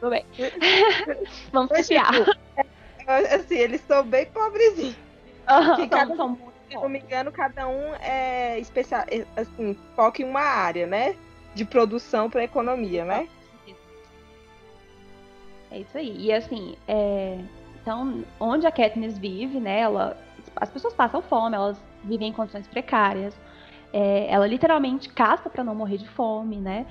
Tudo bem. Vamos confiar. Tipo, é, assim, eles são bem pobrezinhos. Uhum, cada, são, se não me engano, cada um é especial, é, assim, foca em uma área, né? De produção para economia, né? É isso aí. E assim, é... então, onde a Katniss vive, né? Ela, as pessoas passam fome, elas vivem em condições precárias. É, ela literalmente caça para não morrer de fome, né?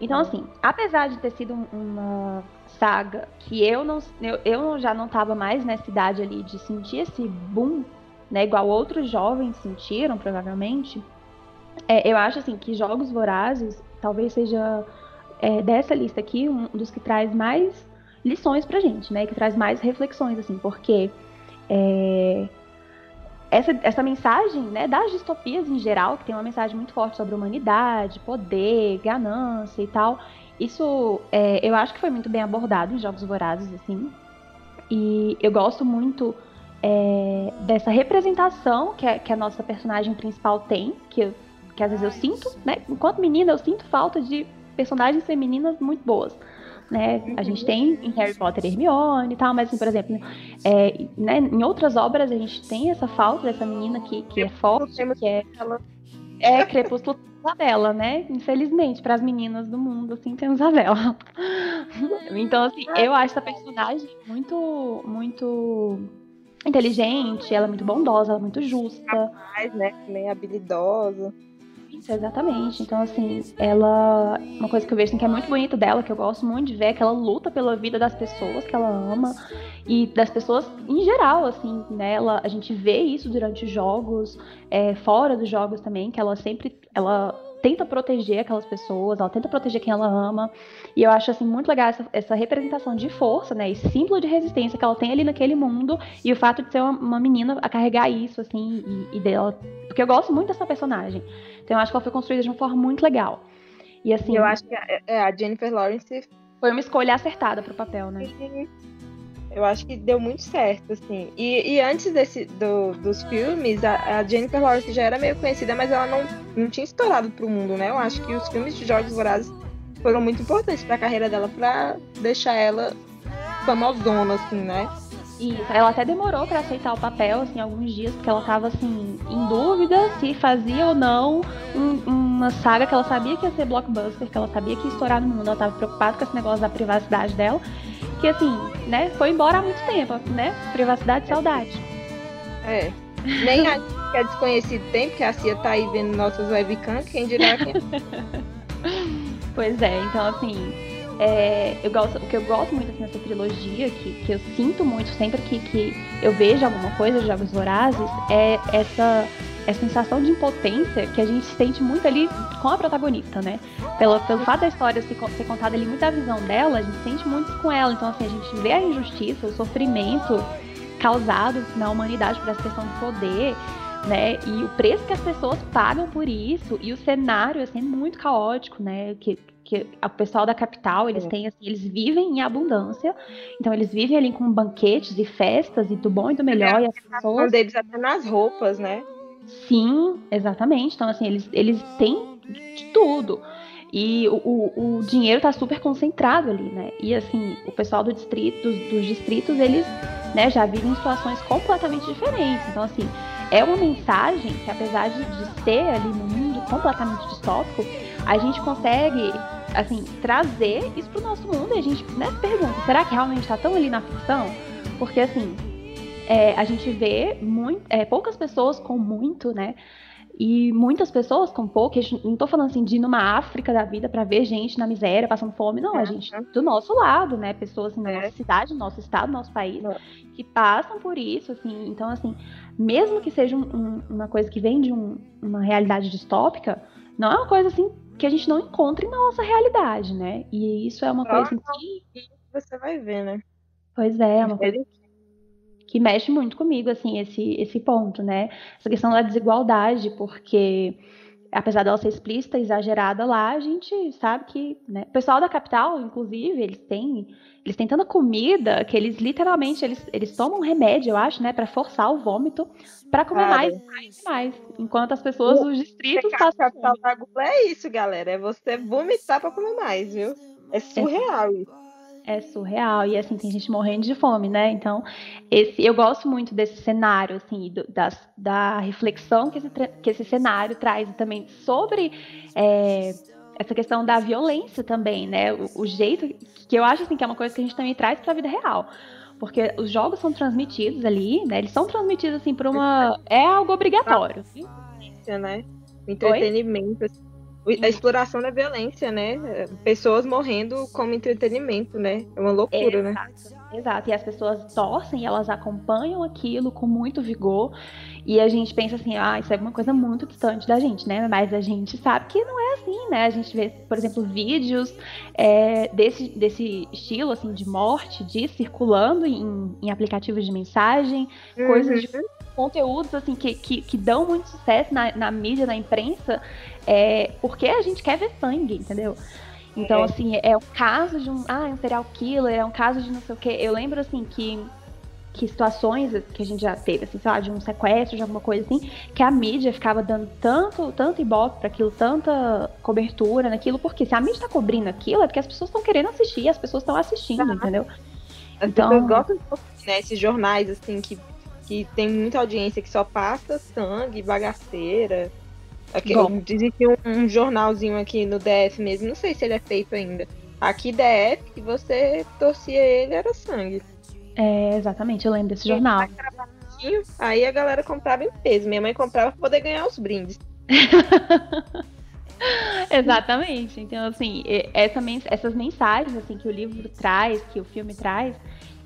Então, assim, apesar de ter sido uma saga que eu não eu, eu já não estava mais nessa idade ali de sentir esse boom, né, igual outros jovens sentiram, provavelmente, é, eu acho assim que Jogos Vorazes talvez seja é, dessa lista aqui um dos que traz mais lições pra gente, né, que traz mais reflexões, assim, porque é, essa, essa mensagem né, das distopias em geral, que tem uma mensagem muito forte sobre humanidade, poder, ganância e tal, isso é, eu acho que foi muito bem abordado em Jogos Vorazes, assim. E eu gosto muito é, dessa representação que a, que a, nossa personagem principal tem, que, que às vezes eu sinto, né? Enquanto menina, eu sinto falta de personagens femininas muito boas né? A gente tem em Harry Potter Hermione e tal, mas assim, por exemplo, é, né, em outras obras a gente tem essa falta dessa menina que, que é forte, que é, é Crepúsculo Isabela, né? Infelizmente, para as meninas do mundo, assim, tem Isabela. então, assim, eu acho essa personagem muito, muito inteligente, ela é muito bondosa, ela é muito justa. Capaz, né? Também habilidosa. Isso, exatamente. Então, assim, ela. Uma coisa que eu vejo assim, que é muito bonito dela, que eu gosto muito de ver, é que ela luta pela vida das pessoas que ela ama e das pessoas em geral, assim. Né? A gente vê isso durante os jogos, é, fora dos jogos também, que ela sempre. Ela tenta proteger aquelas pessoas, ela tenta proteger quem ela ama. E eu acho assim muito legal essa, essa representação de força, né? E símbolo de resistência que ela tem ali naquele mundo e o fato de ser uma, uma menina a carregar isso assim e, e, dela, porque eu gosto muito dessa personagem. Então eu acho que ela foi construída de uma forma muito legal. E assim, eu acho que a, é, a Jennifer Lawrence foi uma escolha acertada pro papel, né? Eu acho que deu muito certo, assim. E, e antes desse, do, dos filmes, a, a, Jennifer Lawrence já era meio conhecida, mas ela não, não tinha estourado pro mundo, né? Eu acho que os filmes de Jogos Vorazes foram muito importantes pra carreira dela, pra deixar ela famosona, assim, né? Isso, ela até demorou para aceitar o papel, assim, alguns dias, porque ela tava, assim, em dúvida se fazia ou não um, uma saga que ela sabia que ia ser blockbuster, que ela sabia que ia estourar no mundo, ela tava preocupada com esse negócio da privacidade dela que assim, né, foi embora há muito tempo, né? Privacidade e saudade. É. Nem a que é desconhecido tem, porque a Cia tá aí vendo nossas webcams, quem dirá que... pois é, então assim, é, eu gosto, o que eu gosto muito assim, nessa trilogia, que, que eu sinto muito sempre que, que eu vejo alguma coisa de Jogos Vorazes, é essa essa sensação de impotência que a gente sente muito ali com a protagonista, né? Pelo, pelo fato da história ser, ser contada ali muito visão dela, a gente sente muito com ela. Então, assim, a gente vê a injustiça, o sofrimento causado na humanidade por essa questão de poder, né? E o preço que as pessoas pagam por isso, e o cenário, assim, é muito caótico, né? Que, que o pessoal da capital, eles têm assim, eles vivem em abundância. Então eles vivem ali com banquetes e festas e do bom e do melhor. É, e as pessoas deles até nas roupas, né? Sim, exatamente. Então, assim, eles, eles têm de tudo. E o, o, o dinheiro está super concentrado ali, né? E assim, o pessoal do distrito, dos, dos distritos, eles né, já vivem situações completamente diferentes. Então, assim, é uma mensagem que, apesar de, de ser ali no mundo completamente distópico, a gente consegue, assim, trazer isso para o nosso mundo e a gente né, pergunta, será que realmente está tão ali na ficção? Porque, assim, é, a gente vê muito, é, poucas pessoas com muito, né? E muitas pessoas com pouco, não estou falando assim de ir numa África da vida para ver gente na miséria, passando fome, não, a gente do nosso lado, né? Pessoas assim, na é. nossa cidade, no nosso estado, no nosso país, que passam por isso, assim. Então, assim, mesmo que seja um, uma coisa que vem de um, uma realidade distópica, não é uma coisa assim que a gente não encontra na nossa realidade, né? E isso é uma coisa que. Você vai ver, né? Pois é, é uma coisa que mexe muito comigo, assim, esse, esse ponto, né? Essa questão da desigualdade, porque apesar dela ser explícita, exagerada lá, a gente sabe que, né? O pessoal da capital, inclusive, eles têm, eles têm tanta comida que eles literalmente eles, eles tomam remédio, eu acho, né, para forçar o vômito para comer Cara. mais, mais, mais, enquanto as pessoas dos distritos passam. A capital da Gula é isso, galera, é você vomitar para comer mais, viu? É surreal é. isso é surreal e assim tem gente morrendo de fome, né? Então esse eu gosto muito desse cenário assim do, das, da reflexão que esse, que esse cenário traz também sobre é, essa questão da violência também, né? O, o, jeito que eu acho assim que é uma coisa que a gente também traz para a vida real. Porque os jogos são transmitidos ali, né? Eles são transmitidos assim por uma é algo obrigatório. Né? Entretenimento. Assim a exploração da violência, né? Pessoas morrendo como entretenimento, né? É uma loucura, né? Exato. né? Exato. E as pessoas torcem, elas acompanham aquilo com muito vigor. E a gente pensa assim, ah, isso é uma coisa muito distante da gente, né? Mas a gente sabe que não é assim, né? A gente vê, por exemplo, vídeos é, desse, desse estilo, assim, de morte, de circulando em, em aplicativos de mensagem, uhum. coisas de conteúdos assim que, que, que, dão muito sucesso na, na mídia, na imprensa, é, porque a gente quer ver sangue, entendeu? Então, é. assim, é um caso de um. Ah, é um serial killer, é um caso de não sei o quê. Eu lembro, assim, que, que situações que a gente já teve, assim, sei lá, de um sequestro, de alguma coisa assim, que a mídia ficava dando tanto, tanto ibope para aquilo, tanta cobertura naquilo, porque se a mídia tá cobrindo aquilo, é porque as pessoas estão querendo assistir, as pessoas estão assistindo, ah. entendeu? Então, eu gosto né, esses jornais, assim, que, que tem muita audiência que só passa sangue, bagaceira Aqui, existe um, um, jornalzinho aqui no DF mesmo, não sei se ele é feito ainda. Aqui DF, que você torcia ele, era sangue. É, exatamente, eu lembro desse jornal. Aí a galera comprava em peso. Minha mãe comprava pra poder ganhar os brindes. exatamente. Então, assim, essa, essas mensagens assim que o livro traz, que o filme traz,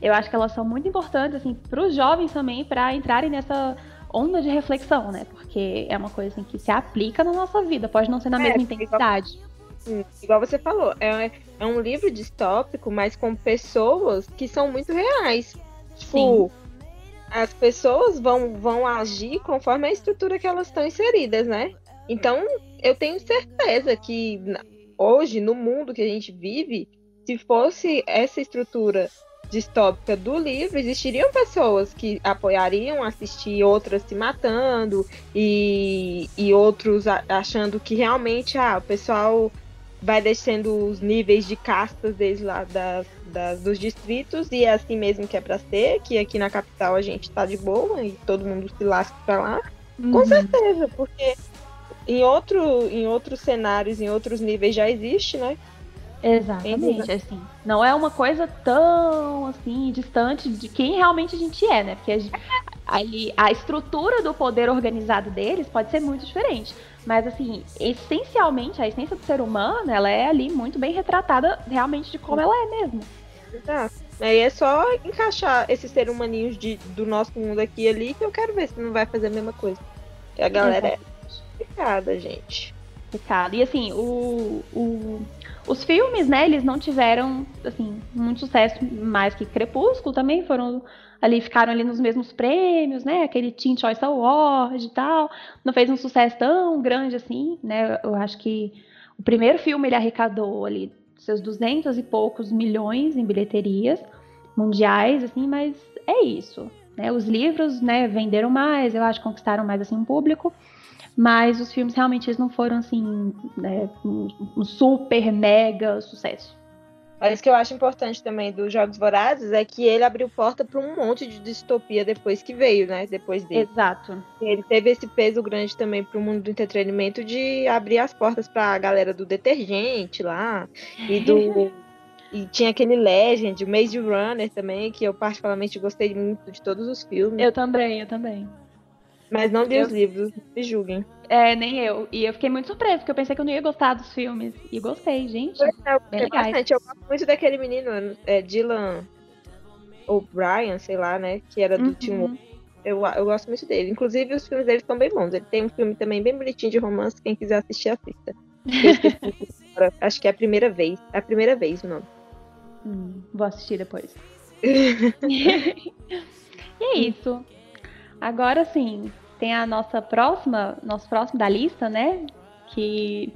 eu acho que elas são muito importantes assim para os jovens também para entrarem nessa onda de reflexão, né? Porque é uma coisa assim, que se aplica na nossa vida, pode não ser na é, mesma intensidade. Igual, igual você falou, é, é um livro distópico, mas com pessoas que são muito reais. Tipo, Sim. as pessoas vão, vão agir conforme a estrutura que elas estão inseridas, né? Então, eu tenho certeza que hoje, no mundo que a gente vive, se fosse essa estrutura distópica do livro, existiriam pessoas que apoiariam assistir outras se matando e, e outros achando que realmente ah, o pessoal vai descendo os níveis de castas desde lá das, das, dos distritos e é assim mesmo que é para ser, que aqui na capital a gente tá de boa e todo mundo se lasca pra lá. Uhum. Com certeza, porque em, outro, em outros cenários, em outros níveis já existe, né? Exatamente, assim. Não é uma coisa tão assim distante de quem realmente a gente é, né? Porque a, gente, ali, a estrutura do poder organizado deles pode ser muito diferente. Mas assim, essencialmente, a essência do ser humano, ela é ali muito bem retratada realmente de como ela é mesmo. Exato. Aí é só encaixar esses seres humaninhos de, do nosso mundo aqui e ali que eu quero ver se não vai fazer a mesma coisa. E a galera Exato. é complicada, gente. Complicado. E assim, o, o os filmes, né, eles não tiveram, assim, muito sucesso mais que Crepúsculo também, foram ali, ficaram ali nos mesmos prêmios, né, aquele Teen Choice Award e tal, não fez um sucesso tão grande assim, né, eu acho que o primeiro filme ele arrecadou ali seus 200 e poucos milhões em bilheterias mundiais, assim, mas é isso, né, os livros, né, venderam mais, eu acho conquistaram mais, assim, um público, mas os filmes realmente eles não foram assim, né, um, super mega sucesso. Mas o que eu acho importante também dos Jogos Vorazes é que ele abriu porta para um monte de distopia depois que veio, né? Depois dele. Exato. Ele teve esse peso grande também para o mundo do entretenimento de abrir as portas para a galera do detergente lá e do e tinha aquele Legend, o Maze Runner também, que eu particularmente gostei muito de todos os filmes. Eu também, eu também. Mas não li eu... os livros, me julguem. É, nem eu. E eu fiquei muito surpresa, porque eu pensei que eu não ia gostar dos filmes. E gostei, gente. É, bem bastante. Eu gosto muito daquele menino, é, Dylan O'Brien, sei lá, né? Que era do uhum. Team eu, eu gosto muito dele. Inclusive, os filmes dele são bem bons. Ele tem um filme também bem bonitinho de romance. Quem quiser assistir, assista. Acho que é a primeira vez. É a primeira vez o nome. Hum, vou assistir depois. e é isso. Agora sim, tem a nossa próxima, nosso próximo da lista, né? Que,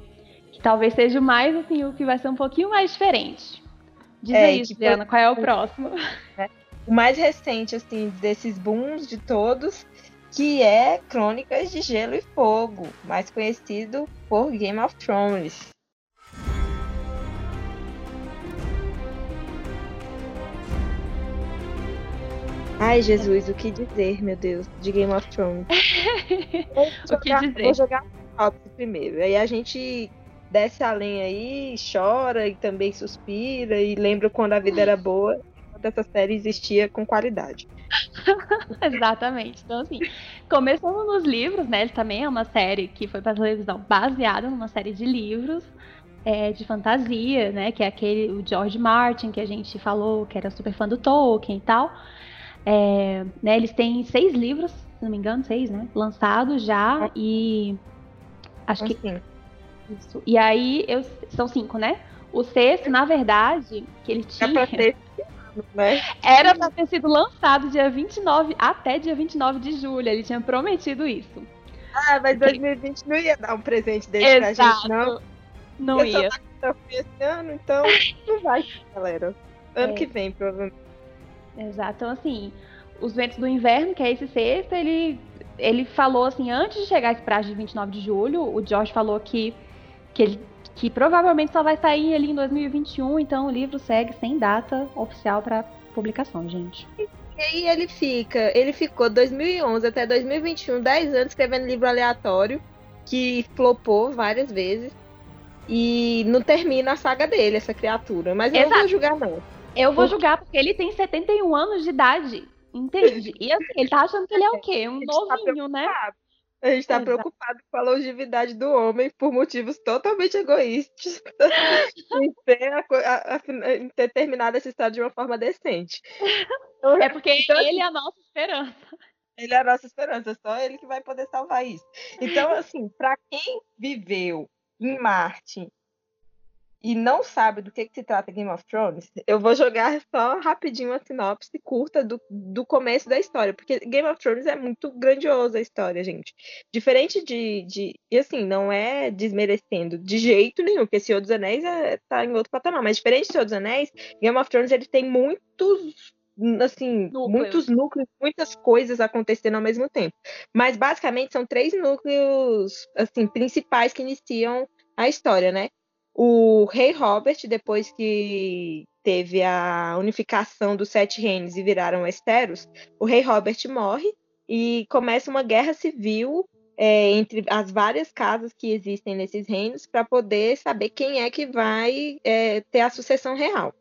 que talvez seja mais assim, o que vai ser um pouquinho mais diferente. Diz é, aí, Juliana, qual é o próximo? É, o mais recente, assim, desses booms de todos, que é Crônicas de Gelo e Fogo, mais conhecido por Game of Thrones. Ai, Jesus, o que dizer, meu Deus, de Game of Thrones. o que dizer? Vou jogar top primeiro. Aí a gente desce além aí, chora e também suspira e lembra quando a vida era boa, quando essa série existia com qualidade. Exatamente. Então, assim, começando nos livros, né? Ele também é uma série que foi para televisão baseada numa série de livros. É, de fantasia, né? Que é aquele o George Martin que a gente falou, que era super fã do Tolkien e tal. É, né, eles têm seis livros, se não me engano, seis, né? Lançados já e acho que isso. E aí eu são cinco, né? O sexto, na verdade, que ele tinha é pra ter, né? era para ter sido lançado dia 29 até dia 29 de julho. Ele tinha prometido isso. Ah, mas 2020 não ia dar um presente desse Exato. pra gente, não. Não eu ia. Esse ano, então não vai, galera. Ano é. que vem, provavelmente. Exato. Então, assim, os ventos do inverno, que é esse sexto, ele, ele falou assim, antes de chegar esse prazo de 29 de julho, o George falou que, que, ele, que provavelmente só vai sair ali em 2021, então o livro segue sem data oficial para publicação, gente. E aí ele fica, ele ficou 2011 até 2021, 10 anos escrevendo livro aleatório, que flopou várias vezes e não termina a saga dele, essa criatura. Mas eu Exato. não vou julgar, não. Eu vou julgar porque ele tem 71 anos de idade, entende? E assim, ele tá achando que ele é o quê? Um tá novinho, tá né? A gente tá Exato. preocupado com a longevidade do homem por motivos totalmente egoístas em, ter a, a, a, em ter terminado essa história de uma forma decente. É porque então, ele é a nossa esperança. Ele é a nossa esperança, só ele que vai poder salvar isso. Então, assim, para quem viveu em Marte e não sabe do que, que, se trata Game of Thrones, eu vou jogar só rapidinho uma sinopse curta do, do começo da história, porque Game of Thrones é muito grandiosa a história, gente. Diferente de, de. E assim, não é desmerecendo de jeito nenhum, porque Senhor dos Anéis é, tá em outro patamar, mas diferente de Senhor dos Anéis, Game of Thrones ele tem muitos assim, núcleos. muitos núcleos, muitas coisas acontecendo ao mesmo tempo. Mas basicamente são três núcleos assim principais que iniciam a história, né? O rei Robert, depois que teve a unificação dos sete reinos e viraram Esteros, o rei Robert morre e começa uma guerra civil é, entre as várias casas que existem nesses reinos para poder saber quem é que vai é, ter a sucessão real.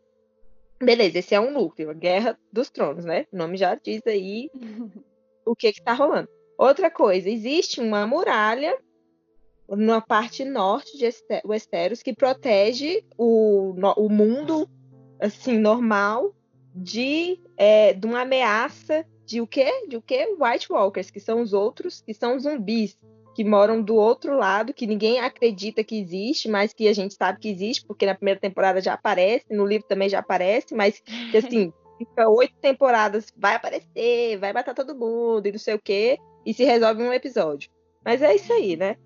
Beleza, esse é um núcleo, a Guerra dos Tronos, né? O nome já diz aí o que está rolando. Outra coisa, existe uma muralha na parte norte de Westeros que protege o, o mundo assim normal de, é, de uma ameaça de o quê? De o quê? White Walkers, que são os outros, que são zumbis que moram do outro lado, que ninguém acredita que existe, mas que a gente sabe que existe, porque na primeira temporada já aparece, no livro também já aparece, mas que assim, fica oito temporadas, vai aparecer, vai matar todo mundo e não sei o quê, e se resolve um episódio. Mas é isso aí, né?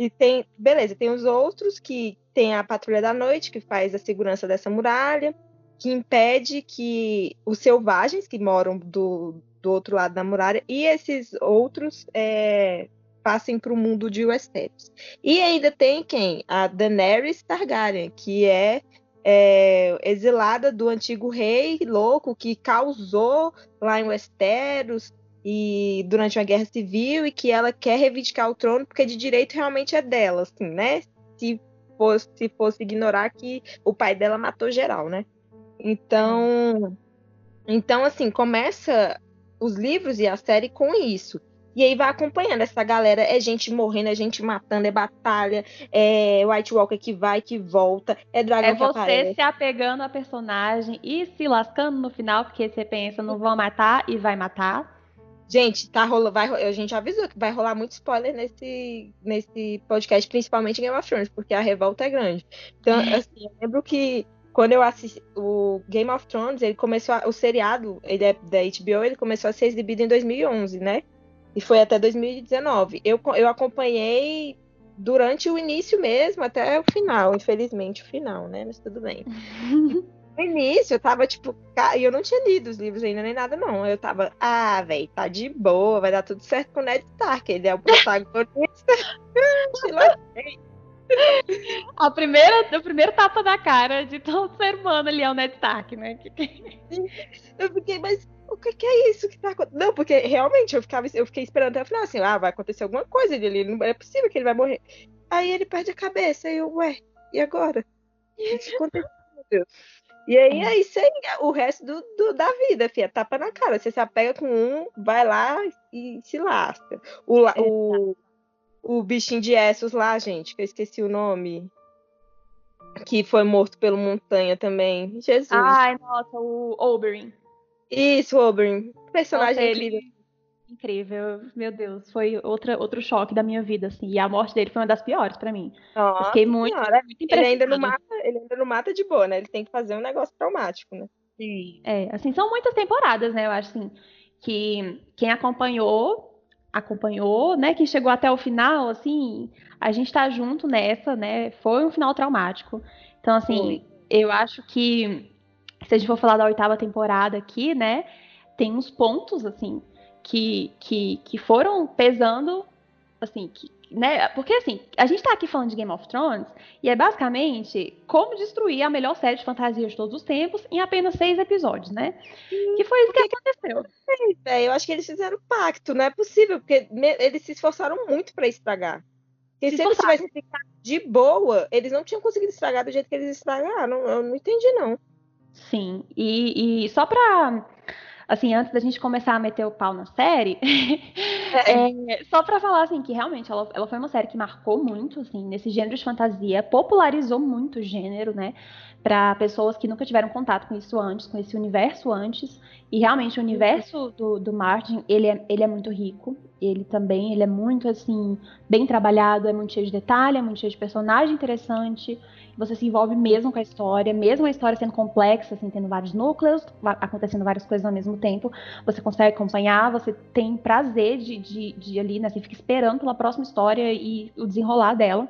E tem, beleza, tem os outros que tem a Patrulha da Noite, que faz a segurança dessa muralha, que impede que os selvagens que moram do, do outro lado da muralha e esses outros é, passem para o mundo de Westeros. E ainda tem quem? A Daenerys Targaryen, que é, é, exilada do antigo rei louco que causou lá em Westeros e durante uma guerra civil e que ela quer reivindicar o trono porque de direito realmente é dela, assim, né? Se fosse, se fosse ignorar que o pai dela matou geral, né? Então, então assim, começa os livros e a série com isso. E aí vai acompanhando essa galera, é gente morrendo, é gente matando, é batalha, é White Walker que vai, que volta, é dragão É você se apegando a personagem e se lascando no final, porque você pensa, não vão matar e vai matar. Gente, tá rolando, vai, a gente avisou que vai rolar muito spoiler nesse, nesse podcast, principalmente Game of Thrones, porque a revolta é grande. Então, assim, eu lembro que quando eu assisti o Game of Thrones, ele começou a, o seriado, ele é da HBO, ele começou a ser exibido em 2011, né? E foi até 2019. Eu, eu acompanhei durante o início mesmo, até o final, infelizmente o final, né? Mas tudo bem. no início eu tava tipo, e eu não tinha lido os livros ainda nem nada, não. Eu tava, ah, velho, tá de boa, vai dar tudo certo com o Ned Stark, ele é o protagonista. A primeira, o primeiro tapa da cara de todo ser humano ali é o Ned Stark, né? Eu fiquei, mas o que, que, é isso que tá acontecendo? Não, porque realmente eu, ficava, eu fiquei esperando até o final, assim, ah, vai acontecer alguma coisa dele, não é possível que ele vai morrer. Aí ele perde a cabeça, e eu, ué, e agora? O que aconteceu? E aí é isso aí, o resto do, do, da vida, filha, tapa na cara. Você se apega com um, vai lá e se lasca. O, o, o bichinho de Essos lá, gente, que eu esqueci o nome. Que foi morto pelo Montanha também. Jesus. Ai, nossa, o Oberyn. Isso, Oberyn. Personagem dele. Incrível, meu Deus, foi outra, outro choque da minha vida, assim. E a morte dele foi uma das piores para mim. Nossa, fiquei muito, muito ele ainda não mata, ele ainda não mata de boa, né? Ele tem que fazer um negócio traumático, né? Sim. É, assim, são muitas temporadas, né? Eu acho assim que quem acompanhou, acompanhou, né? Quem chegou até o final, assim, a gente tá junto nessa, né? Foi um final traumático. Então, assim, foi. eu acho que se a gente for falar da oitava temporada aqui, né, tem uns pontos, assim, que, que, que foram pesando, assim, que, né, porque assim, a gente tá aqui falando de Game of Thrones, e é basicamente como destruir a melhor série de fantasia de todos os tempos em apenas seis episódios, né? que foi isso que, que aconteceu. É, eu acho que eles fizeram pacto, não é possível, porque eles se esforçaram muito para estragar. Porque se, se eles tivessem ficado de boa, eles não tinham conseguido estragar do jeito que eles estragaram. Eu não entendi, não. Sim, e, e só pra assim, antes da gente começar a meter o pau na série, é. é, só para falar assim que realmente ela, ela foi uma série que marcou muito, assim, nesse gênero de fantasia, popularizou muito o gênero, né? Para pessoas que nunca tiveram contato com isso antes, com esse universo antes. E realmente o universo do, do Martin, ele é, ele é muito rico. Ele também, ele é muito assim, bem trabalhado, é muito cheio de detalhe, é muito cheio de personagem interessante você se envolve mesmo com a história, mesmo a história sendo complexa, assim, tendo vários núcleos, acontecendo várias coisas ao mesmo tempo, você consegue acompanhar, você tem prazer de, de, de ali, né, você fica esperando pela próxima história e o desenrolar dela.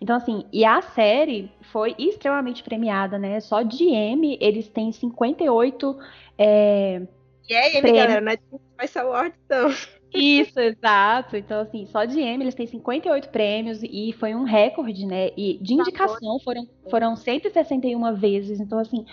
Então, assim, e a série foi extremamente premiada, né, só de M, eles têm 58 é, e aí, M, galera, não é Spice Awards, então. Isso, exato. Então, assim, só de M eles têm 58 prêmios e foi um recorde, né? E de tá indicação foram, foram 161 vezes. Então, assim,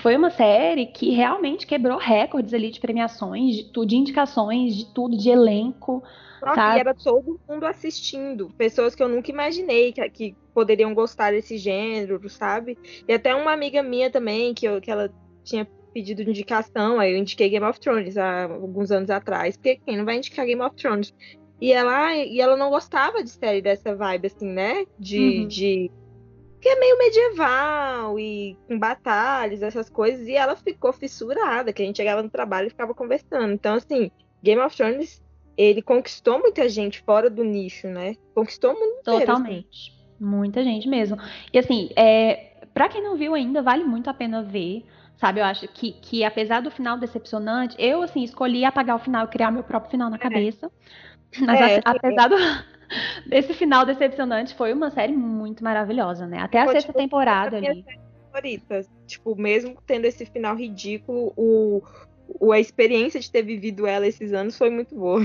foi uma série que realmente quebrou recordes ali de premiações, de, de indicações, de tudo, de elenco. Nossa, sabe? e era todo mundo assistindo. Pessoas que eu nunca imaginei que, que poderiam gostar desse gênero, sabe? E até uma amiga minha também, que, eu, que ela tinha pedido de indicação, aí eu indiquei Game of Thrones há alguns anos atrás, porque quem não vai indicar Game of Thrones? E ela, e ela não gostava de série dessa vibe, assim, né? De, uhum. de. Que é meio medieval e com batalhas, essas coisas. E ela ficou fissurada, que a gente chegava no trabalho e ficava conversando. Então, assim, Game of Thrones, ele conquistou muita gente fora do nicho, né? Conquistou muito. Totalmente. Inteiro, assim. Muita gente mesmo. E assim, é, para quem não viu ainda, vale muito a pena ver. Sabe, eu acho que, que apesar do final decepcionante, eu, assim, escolhi apagar o final e criar meu próprio final na é. cabeça. Mas é, apesar do, desse final decepcionante, foi uma série muito maravilhosa, né? Até a Pô, sexta tipo, temporada ali. Favorita. Tipo, mesmo tendo esse final ridículo, o, o, a experiência de ter vivido ela esses anos foi muito boa.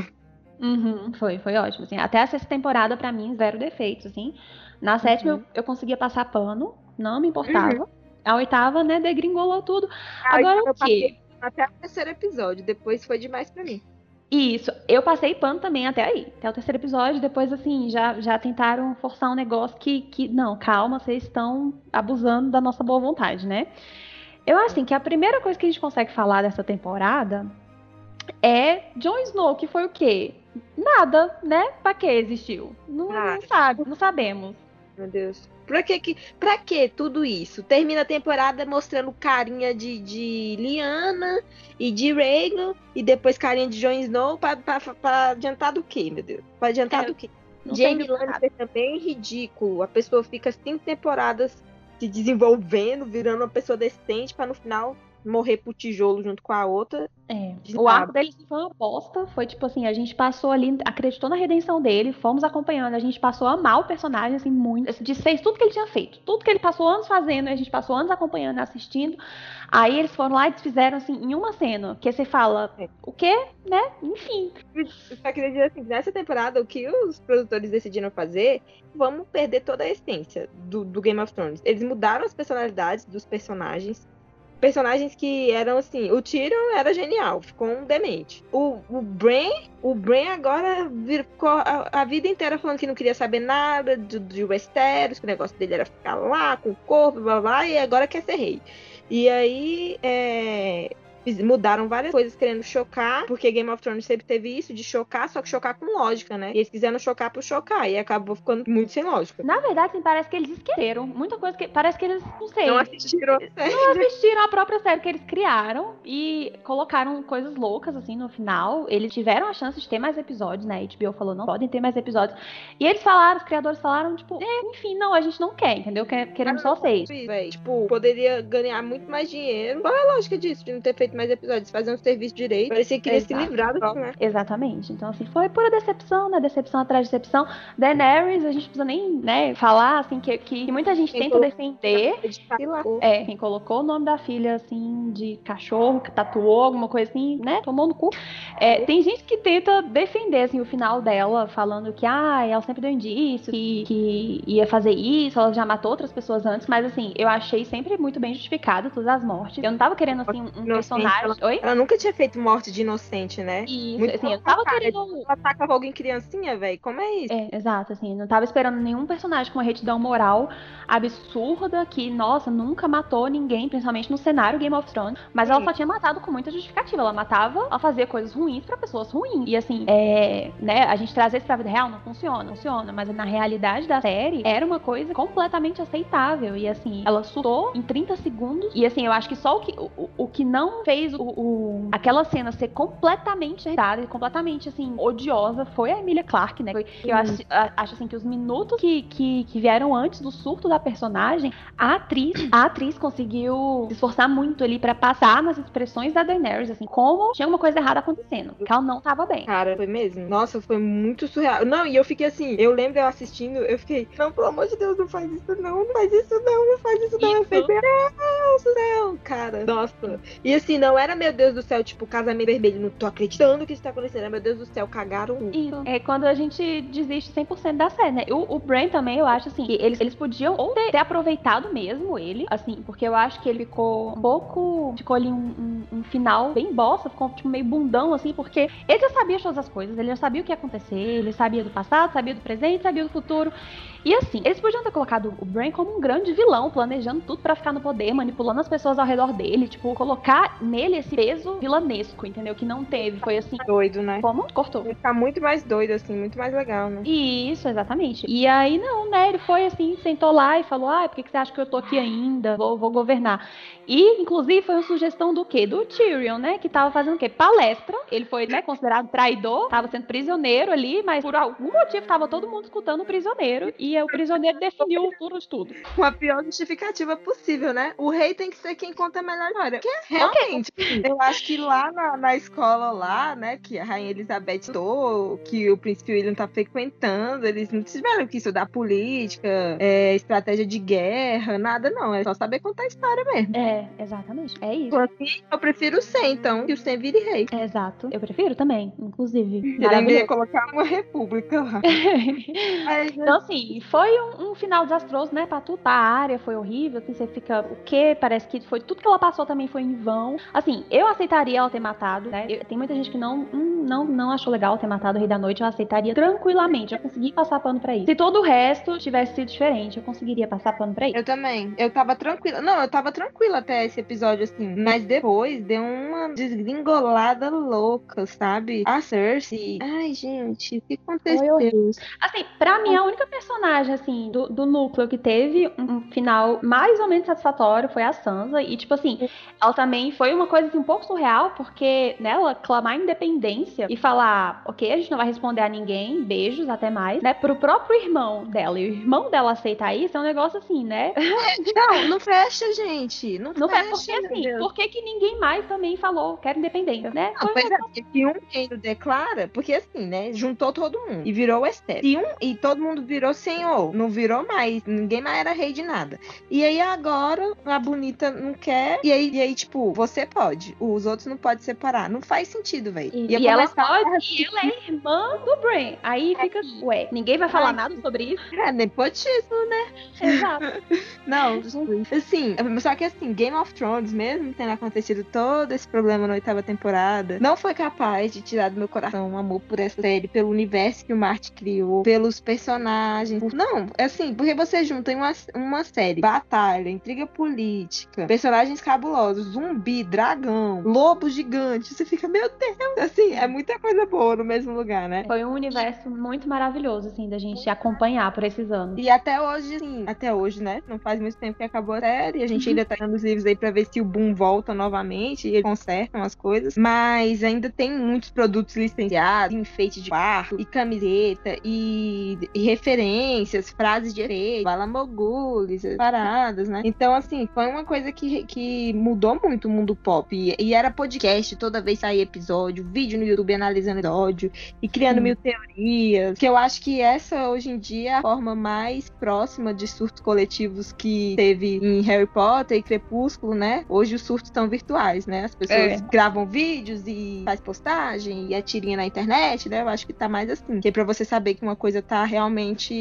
Uhum, foi, foi ótimo. Assim. Até a sexta temporada, para mim, zero defeitos, assim. Na sétima, uhum. eu, eu conseguia passar pano, não me importava. Uhum. A oitava, né, degringolou tudo. A Agora o quê? Até o terceiro episódio, depois foi demais para mim. Isso, eu passei pano também até aí, até o terceiro episódio, depois assim, já, já tentaram forçar um negócio que, que, não, calma, vocês estão abusando da nossa boa vontade, né? Eu acho assim, que a primeira coisa que a gente consegue falar dessa temporada é Jon Snow, que foi o quê? Nada, né? Pra que existiu? Não, não sabe, não sabemos. Meu Deus. Pra que, que, pra que tudo isso? Termina a temporada mostrando carinha de, de Liana e de Rhaegar e depois carinha de Jon Snow pra, pra, pra adiantar do quê, meu Deus? Pra adiantar é, do quê? Jamie Lannister também é ridículo. A pessoa fica cinco temporadas se desenvolvendo, virando uma pessoa decente para no final morrer pro tijolo junto com a outra. É. O arco dele foi uma bosta. Foi tipo assim, a gente passou ali, acreditou na redenção dele, fomos acompanhando, a gente passou a amar o personagem, assim, muito. Desfez tudo que ele tinha feito. Tudo que ele passou anos fazendo, a gente passou anos acompanhando, assistindo. Aí eles foram lá e desfizeram, assim, em uma cena. Que você fala, é. o quê? Né? Enfim. Eu só queria dizer assim, nessa temporada, o que os produtores decidiram fazer, vamos perder toda a essência do, do Game of Thrones. Eles mudaram as personalidades dos personagens personagens que eram assim, o Tyrion era genial, ficou um demente. O, o Bran, o Bran agora ficou a, a, vida inteira falando que não queria saber nada de, de Westeros, que o negócio dele era ficar lá com o corpo, blá blá, e agora quer ser rei. E aí, é, mudaram várias coisas querendo chocar, porque Game of Thrones sempre teve isso, de chocar, só que chocar com lógica, né? E eles quiseram chocar por chocar, e acabou ficando muito sem lógica. Na verdade, assim, parece que eles esqueceram. Muita coisa que. Parece que eles, não sei. Não assistiram a série. Não assistiram a própria série que eles criaram e colocaram coisas loucas, assim, no final. Eles tiveram a chance de ter mais episódios, né? A HBO falou, não podem ter mais episódios. E eles falaram, os criadores falaram, tipo, é, enfim, não, a gente não quer, entendeu? Queremos só seis. Tipo, poderia ganhar muito mais dinheiro. Qual é a lógica disso, de não ter feito mais episódios, fazer um serviço direito. Parecia que queria Exato. se livrar do né? Exatamente. Então, assim, foi pura decepção, né? Decepção atrás de decepção. Daenerys, a gente precisa nem, né, falar, assim, que, que muita gente quem tenta defender. É, quem colocou o nome da filha, assim, de cachorro, que tatuou, alguma coisa assim, né? Tomou no cu. É, tem gente que tenta defender, assim, o final dela, falando que, ah, ela sempre deu indício, que, que ia fazer isso, ela já matou outras pessoas antes, mas, assim, eu achei sempre muito bem justificado todas as mortes. Eu não tava querendo, assim, um personagem personagem. Ela, Oi? ela nunca tinha feito morte de inocente, né? Isso, Muito assim, eu tava cara. querendo. Ela ataca alguém criancinha, velho. Como é isso? É, exato, assim, não tava esperando nenhum personagem com uma retidão moral absurda que, nossa, nunca matou ninguém, principalmente no cenário Game of Thrones. Mas ela Sim. só tinha matado com muita justificativa. Ela matava, ela fazia coisas ruins pra pessoas ruins. E assim, é, né, a gente trazer isso pra vida real não funciona, funciona. Mas na realidade da série, era uma coisa completamente aceitável. E assim, ela surtou em 30 segundos. E assim, eu acho que só o que, o, o que não fez o, o- aquela cena ser completamente irritada e completamente, assim, odiosa foi a Emilia Clarke, né? Foi- Eu acho, acho assim que os minutos que, que, que vieram antes do surto da personagem, a atriz, a atriz conseguiu se esforçar muito ali pra passar nas expressões da Daenerys, assim, como tinha uma coisa errada acontecendo, que ela não tava bem. Cara, foi mesmo? Nossa, foi muito surreal. Não, e eu fiquei assim, eu lembro eu assistindo, eu fiquei, não, pelo amor de Deus, não faz isso não, não faz isso não, não faz isso não. Eu Isso. fiquei, meu Deus do céu, cara. Nossa. E assim, não era meu Deus do céu, tipo, casamento vermelho, não tô acreditando que isso tá acontecendo. Era, meu Deus do céu, cagaram. Isso. É quando a gente desiste 100% da série, né? O, o Bran também, eu acho assim, que eles, eles podiam ou ter, ter aproveitado mesmo ele, assim, porque eu acho que ele ficou um pouco. Ficou ali um, um- um final bem bosta, ficou tipo, meio bundão, assim, porque ele já sabia todas as coisas, ele já sabia o que ia acontecer, ele sabia do passado, sabia do presente, sabia do futuro. E assim, eles podiam ter colocado o Bran como um grande vilão, planejando tudo pra ficar no poder, manipulando as pessoas ao redor dele, tipo, colocar nele esse peso vilanesco, entendeu? Que não teve. Foi assim. Doido, né? Como? Cortou. Ia ficar muito mais doido, assim, muito mais legal, né? Isso, exatamente. E aí, não, né? Ele foi assim, sentou lá e falou: Ah, por que, que você acha que eu tô aqui ainda? Vou, vou governar. E, inclusive, foi uma sugestão do quê? Do Tyrion, né? Que tava fazendo o quê? Palestra. Ele foi, né, considerado traidor, tava sendo prisioneiro ali, mas por algum motivo tava todo mundo escutando o prisioneiro. E o prisioneiro definiu o futuro de tudo. Com a pior justificativa possível, né? O rei tem que ser quem conta a melhor história. Porque realmente, eu acho que lá na, na escola lá, né, que a Rainha Elizabeth estou, que o príncipe William tá frequentando, eles não tiveram que estudar política, é, estratégia de guerra, nada não. É só saber contar a história mesmo. É, exatamente. É isso. Então, assim, eu prefiro o Sen, então, que o Sen vire rei. É, exato. Eu prefiro também, inclusive. Ele ia colocar uma república lá. Então, assim, foi um, um final desastroso, né, pra tudo. Pra área foi horrível, assim, você fica, o quê? Parece que foi tudo que ela passou também foi em vão. Assim, eu aceitaria ela ter matado, né? Eu- tem muita gente que não, hum, não, não achou legal ter matado o Rei da Noite, eu aceitaria tranquilamente, eu consegui passar pano pra isso. Se todo o resto tivesse sido diferente, eu conseguiria passar pano pra isso. Eu também. Eu tava tranquila. Não, eu tava tranquila até esse episódio, assim. Mas depois deu uma desgringolada louca, sabe? A Cersei. Ai, gente, o que aconteceu? Assim, pra mim, a única personagem, assim, do, do núcleo que teve um final mais ou menos satisfatório foi a Sansa. E, tipo assim, ela também foi uma coisa assim, um pouco surreal, porque nela clamar independência e falar, ok, a gente não vai responder a ninguém, beijos, até mais, né? Pro próprio irmão dela. E o irmão dela aceitar isso é um negócio assim, né? Não, não fecha, gente. Não, Não fecha. porque assim, por que, ninguém mais também falou, quero independência, né? Não, pois é, se um reino declara, porque assim, né, juntou todo mundo e virou o Esther. Se um, e todo mundo virou senhor, não virou mais, ninguém mais era rei de nada. E aí agora a bonita não quer, e aí, e aí tipo, você pode, os outros não podem separar. Não faz sentido, velho. E, e ela começar- pode, e ela é irmã do Bran. Aí fica, ué, ninguém vai falar Ai, nada sobre isso. É, nepotismo, né? Exato. Não, assim, só que assim, Game of Thrones, mesmo tendo acontecido todo esse problema na oitava temporada, não foi capaz de tirar do meu coração o amor por essa série, pelo universo que o Martin criou, pelos personagens. Não, assim, porque você junta em uma, uma série batalha, intriga política, personagens cabulosos, zumbi, dragão, lobo gigante, você fica, meu Deus, assim, é muita coisa boa no mesmo lugar, né? Foi um universo muito maravilhoso, assim, da gente acompanhar por esses anos. E até hoje, assim, até hoje, né? Não faz muito tempo que acabou a série. A gente ainda tá lendo os livros aí pra ver se o boom volta novamente e eles consertam as coisas. Mas ainda tem muitos produtos licenciados, enfeite de quarto, e camiseta, e, e referências, frases de efeito, bala mogulis, paradas, né? Então, assim, foi uma coisa que, que mudou muito o mundo pop. E, e era podcast, toda vez saía episódio, vídeo no YouTube analisando episódio e criando Sim. mil teorias. Que eu acho que essa hoje em dia é a forma mais próxima de surtos coletivos que teve em Harry Potter e Crepúsculo, né? Hoje os surtos estão virtuais, né? As pessoas É. gravam vídeos e faz postagem e atirinha na internet, né? Eu acho que tá mais assim. Que é pra você saber que uma coisa tá realmente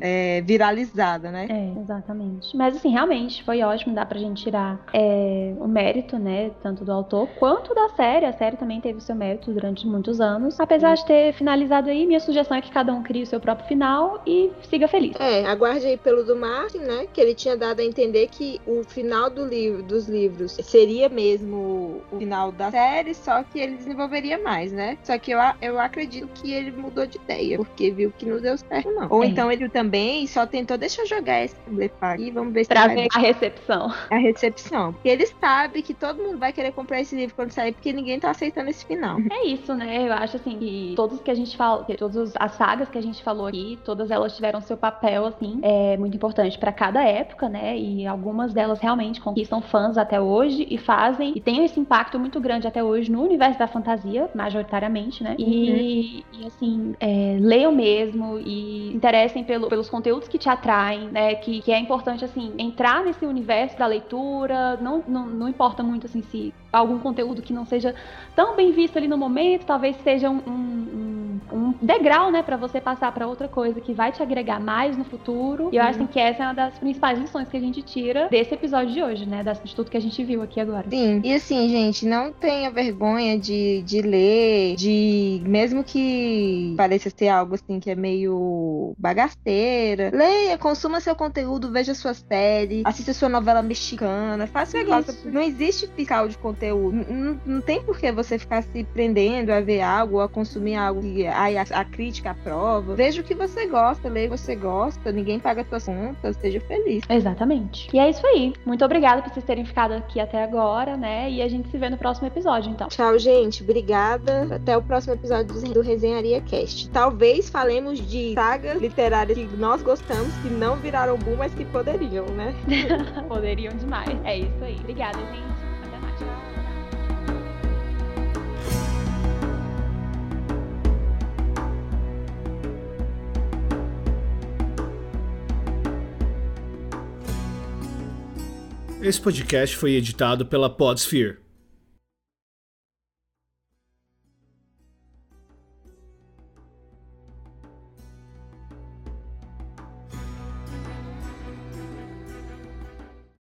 é, viralizada, né? É, exatamente. Mas assim, realmente foi ótimo, dá pra gente tirar é, o mérito, né, tanto do autor quanto da série. A série também teve o seu mérito durante muitos anos. Apesar de ter finalizado aí, minha sugestão é que cada um crie o seu próprio final e siga feliz. É, aguarde aí pelo do Martin, né, que ele tinha dado a entender que o final do livro, dos livros seria mesmo o final da série, só que ele desenvolveria mais, né? Só que eu, eu acredito que ele mudou de ideia, porque viu que não deu certo, não. Ou é. então ele também só tentou, deixa eu jogar esse blefar aqui, vamos ver se pra ver a recepção. A recepção. Porque ele sabe que todo mundo vai querer comprar esse livro quando sair, porque ninguém tá aceitando esse final. É isso, né? Eu acho assim que todos que a gente fala, todas as sagas que a gente falou aqui, todas elas tiveram seu papel, assim, é muito importante para cada época, né? E algumas delas realmente conquistam fãs até hoje e fazem e tem esse impacto muito grande até hoje no universo da fantasia, majoritariamente, né? E, uhum. e assim, é, leiam mesmo e interessem pelo, pelos conteúdos que te atraem, né? Que, que é importante, assim, entrar nesse universo da leitura, não, não, não importa muito, assim, se algum conteúdo que não seja tão bem visto ali no momento, talvez seja um, um, um degrau, né, para você passar para outra coisa que vai te agregar mais no futuro. E eu acho que essa é uma das principais lições que a gente tira desse episódio de hoje, né, de tudo que a gente viu aqui agora. Sim, e assim, gente, não tenha vergonha de, de ler, de mesmo que pareça ser algo assim que é meio bagaceira, leia, consuma seu conteúdo, veja sua série, assista sua novela mexicana, faça negócio. Não existe fiscal de conteúdo conteúdo. Não, não tem por que você ficar se prendendo a ver algo, a consumir algo que a, a crítica aprova. Veja o que você gosta, leia o que você gosta, ninguém paga suas contas, seja feliz. Exatamente. E é isso aí. Muito obrigada por vocês terem ficado aqui até agora, né? E a gente se vê no próximo episódio, então. Tchau, gente. Obrigada. Até o próximo episódio do Resenharia Cast. Talvez falemos de sagas literárias que nós gostamos, que não viraram boom, mas que poderiam, né? poderiam demais. É isso aí. Obrigada, gente. Esse podcast foi editado pela Podsphere